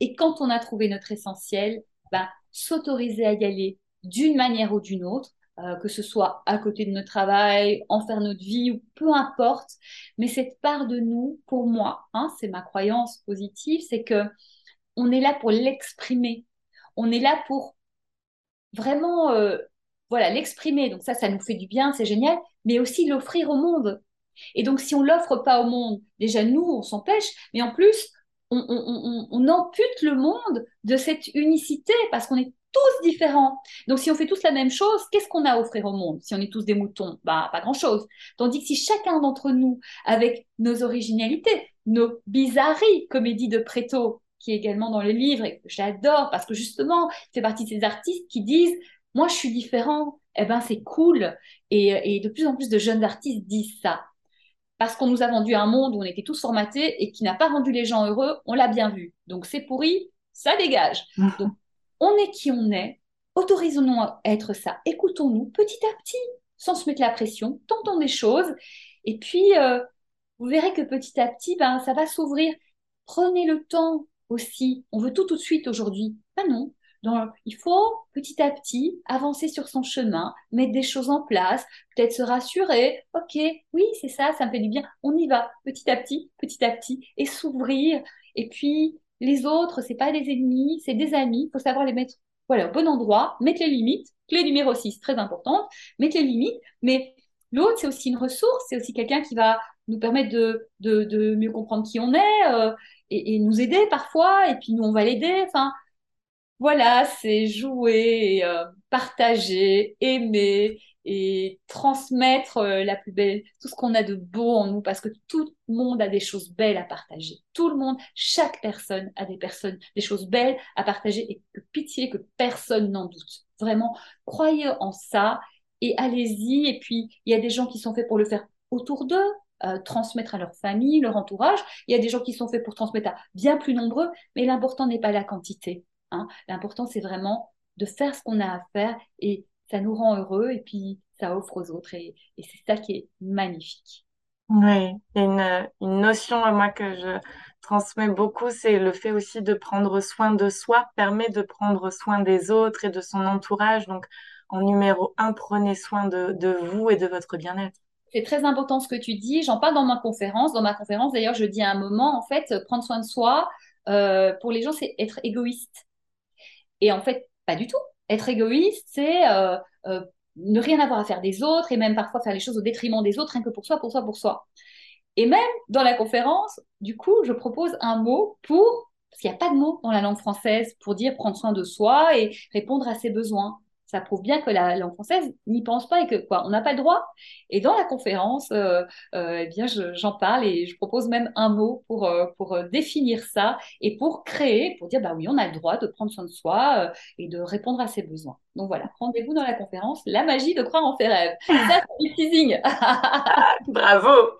Et quand on a trouvé notre essentiel, ben, s'autoriser à y aller d'une manière ou d'une autre, euh, que ce soit à côté de notre travail, en faire notre vie, ou peu importe. Mais cette part de nous, pour moi, hein, c'est ma croyance positive, c'est que on est là pour l'exprimer. On est là pour vraiment, euh, voilà, l'exprimer. Donc ça, ça nous fait du bien, c'est génial, mais aussi l'offrir au monde. Et donc, si on l'offre pas au monde, déjà nous, on s'empêche, mais en plus, on, ampute le monde de cette unicité parce qu'on est tous différents. Donc, si on fait tous la même chose, qu'est-ce qu'on a à offrir au monde? Si on est tous des moutons, bah, pas grand-chose. Tandis que si chacun d'entre nous, avec nos originalités, nos bizarreries, comédie de Préto, qui est également dans le livre et que j'adore parce que justement, c'est partie de ces artistes qui disent Moi, je suis différent. Eh ben, c'est cool. et de plus en plus de jeunes artistes disent ça parce qu'on nous a vendu un monde où on était tous formatés et qui n'a pas rendu les gens heureux, on l'a bien vu. Donc c'est pourri, ça dégage. Donc on est qui on est, autorisons-nous à être ça, écoutons-nous petit à petit, sans se mettre la pression, tentons des choses, et puis euh, vous verrez que petit à petit, ben, ça va s'ouvrir. Prenez le temps aussi. On veut tout tout de suite aujourd'hui. Ben non, donc, il faut petit à petit avancer sur son chemin, mettre des choses en place, peut-être se rassurer. Ok, oui, c'est ça, ça me fait du bien. On y va petit à petit, petit à petit, et s'ouvrir. Et puis, les autres, c'est pas des ennemis, c'est des amis. Il faut savoir les mettre voilà, au bon endroit, mettre les limites. Clé numéro 6, très importante, mettre les limites. Mais l'autre, c'est aussi une ressource, c'est aussi quelqu'un qui va nous permettre de, de, mieux comprendre qui on est euh, et, et, nous aider parfois. Et puis, nous, on va l'aider. Enfin, voilà, c'est jouer, euh, partager, aimer et transmettre euh, la plus belle, tout ce qu'on a de beau en nous, parce que tout le monde a des choses belles à partager. Tout le monde, chaque personne a des personnes, des choses belles à partager et que pitié que personne n'en doute. Vraiment, croyez en ça et allez-y. Et puis, il y a des gens qui sont faits pour le faire autour d'eux, euh, transmettre à leur famille, leur entourage. Il y a des gens qui sont faits pour transmettre à bien plus nombreux, mais l'important n'est pas la quantité. Hein. L'important, c'est vraiment de faire ce qu'on a à faire et ça nous rend heureux et puis ça offre aux autres et, c'est ça qui est magnifique. Oui, il y a une, une notion, moi, que je transmets beaucoup, c'est le fait aussi de prendre soin de soi, permet de prendre soin des autres et de son entourage. Donc, en numéro un, prenez soin de, de vous et de votre bien-être. C'est très important ce que tu dis. J'en parle dans ma conférence. Dans ma conférence, d'ailleurs, je dis à un moment, en fait, prendre soin de soi, euh, pour les gens, c'est être égoïste. Et en fait, pas du tout. Être égoïste, c'est euh, euh, ne rien avoir à faire des autres et même parfois faire les choses au détriment des autres, rien que pour soi, pour soi, pour soi. Et même dans la conférence, du coup, je propose un mot pour, parce qu'il n'y a pas de mot dans la langue française pour dire prendre soin de soi et répondre à ses besoins ça prouve bien que la langue française n'y pense pas et que quoi, on n'a pas le droit. Et dans la conférence, euh, euh, eh bien, j'en parle et je propose même un mot pour euh, pour définir ça et pour créer, pour dire bah oui, on a le droit de prendre soin de soi et de répondre à ses besoins. Donc voilà, rendez-vous dans la conférence, la magie de croire en ses rêves. Ça, c'est teasing. Bravo.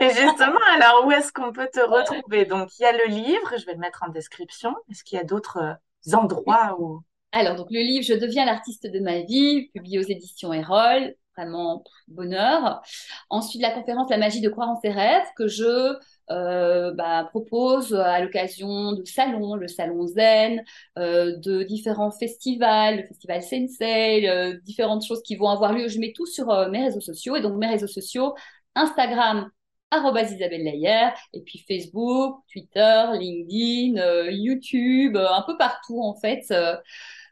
Et justement, alors où est-ce qu'on peut te retrouver? Donc il y a le livre, je vais le mettre en description. Est-ce qu'il y a d'autres endroits où alors, donc le livre Je deviens l'artiste de ma vie, publié aux éditions Erol, vraiment bonheur. Ensuite, la conférence La magie de croire en ses rêves, que je euh, bah, propose à l'occasion de salons, le salon Zen, euh, de différents festivals, le festival Sensei, euh, différentes choses qui vont avoir lieu. Je mets tout sur mes réseaux sociaux. Et donc, mes réseaux sociaux, Instagram, Isabelle Layer, et puis Facebook, Twitter, LinkedIn, YouTube, un peu partout en fait.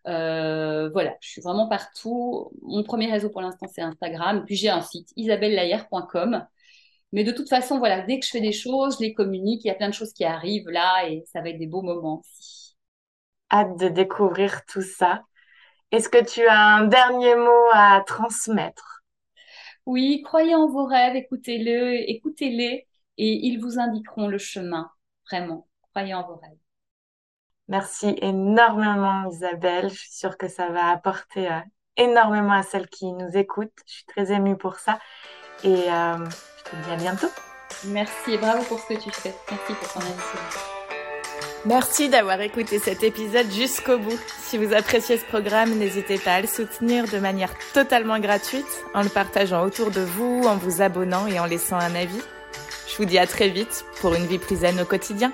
Euh, voilà, je suis vraiment partout. Mon premier réseau pour l'instant, c'est Instagram. Puis j'ai un site, isabellelayer.com. Mais de toute façon, voilà, dès que je fais des choses, je les communique. Il y a plein de choses qui arrivent là et ça va être des beaux moments aussi. Hâte de découvrir tout ça. Est-ce que tu as un dernier mot à transmettre? Oui, croyez en vos rêves, écoutez-le, écoutez-les et ils vous indiqueront le chemin. Vraiment, croyez en vos rêves. Merci énormément Isabelle. Je suis sûre que ça va apporter euh, énormément à celles qui nous écoutent. Je suis très émue pour ça et euh, je te dis à bientôt. Merci et bravo pour ce que tu fais. Merci pour ton invitation. Merci d'avoir écouté cet épisode jusqu'au bout. Si vous appréciez ce programme, n'hésitez pas à le soutenir de manière totalement gratuite en le partageant autour de vous, en vous abonnant et en laissant un avis. Je vous dis à très vite pour une vie plus zen au quotidien.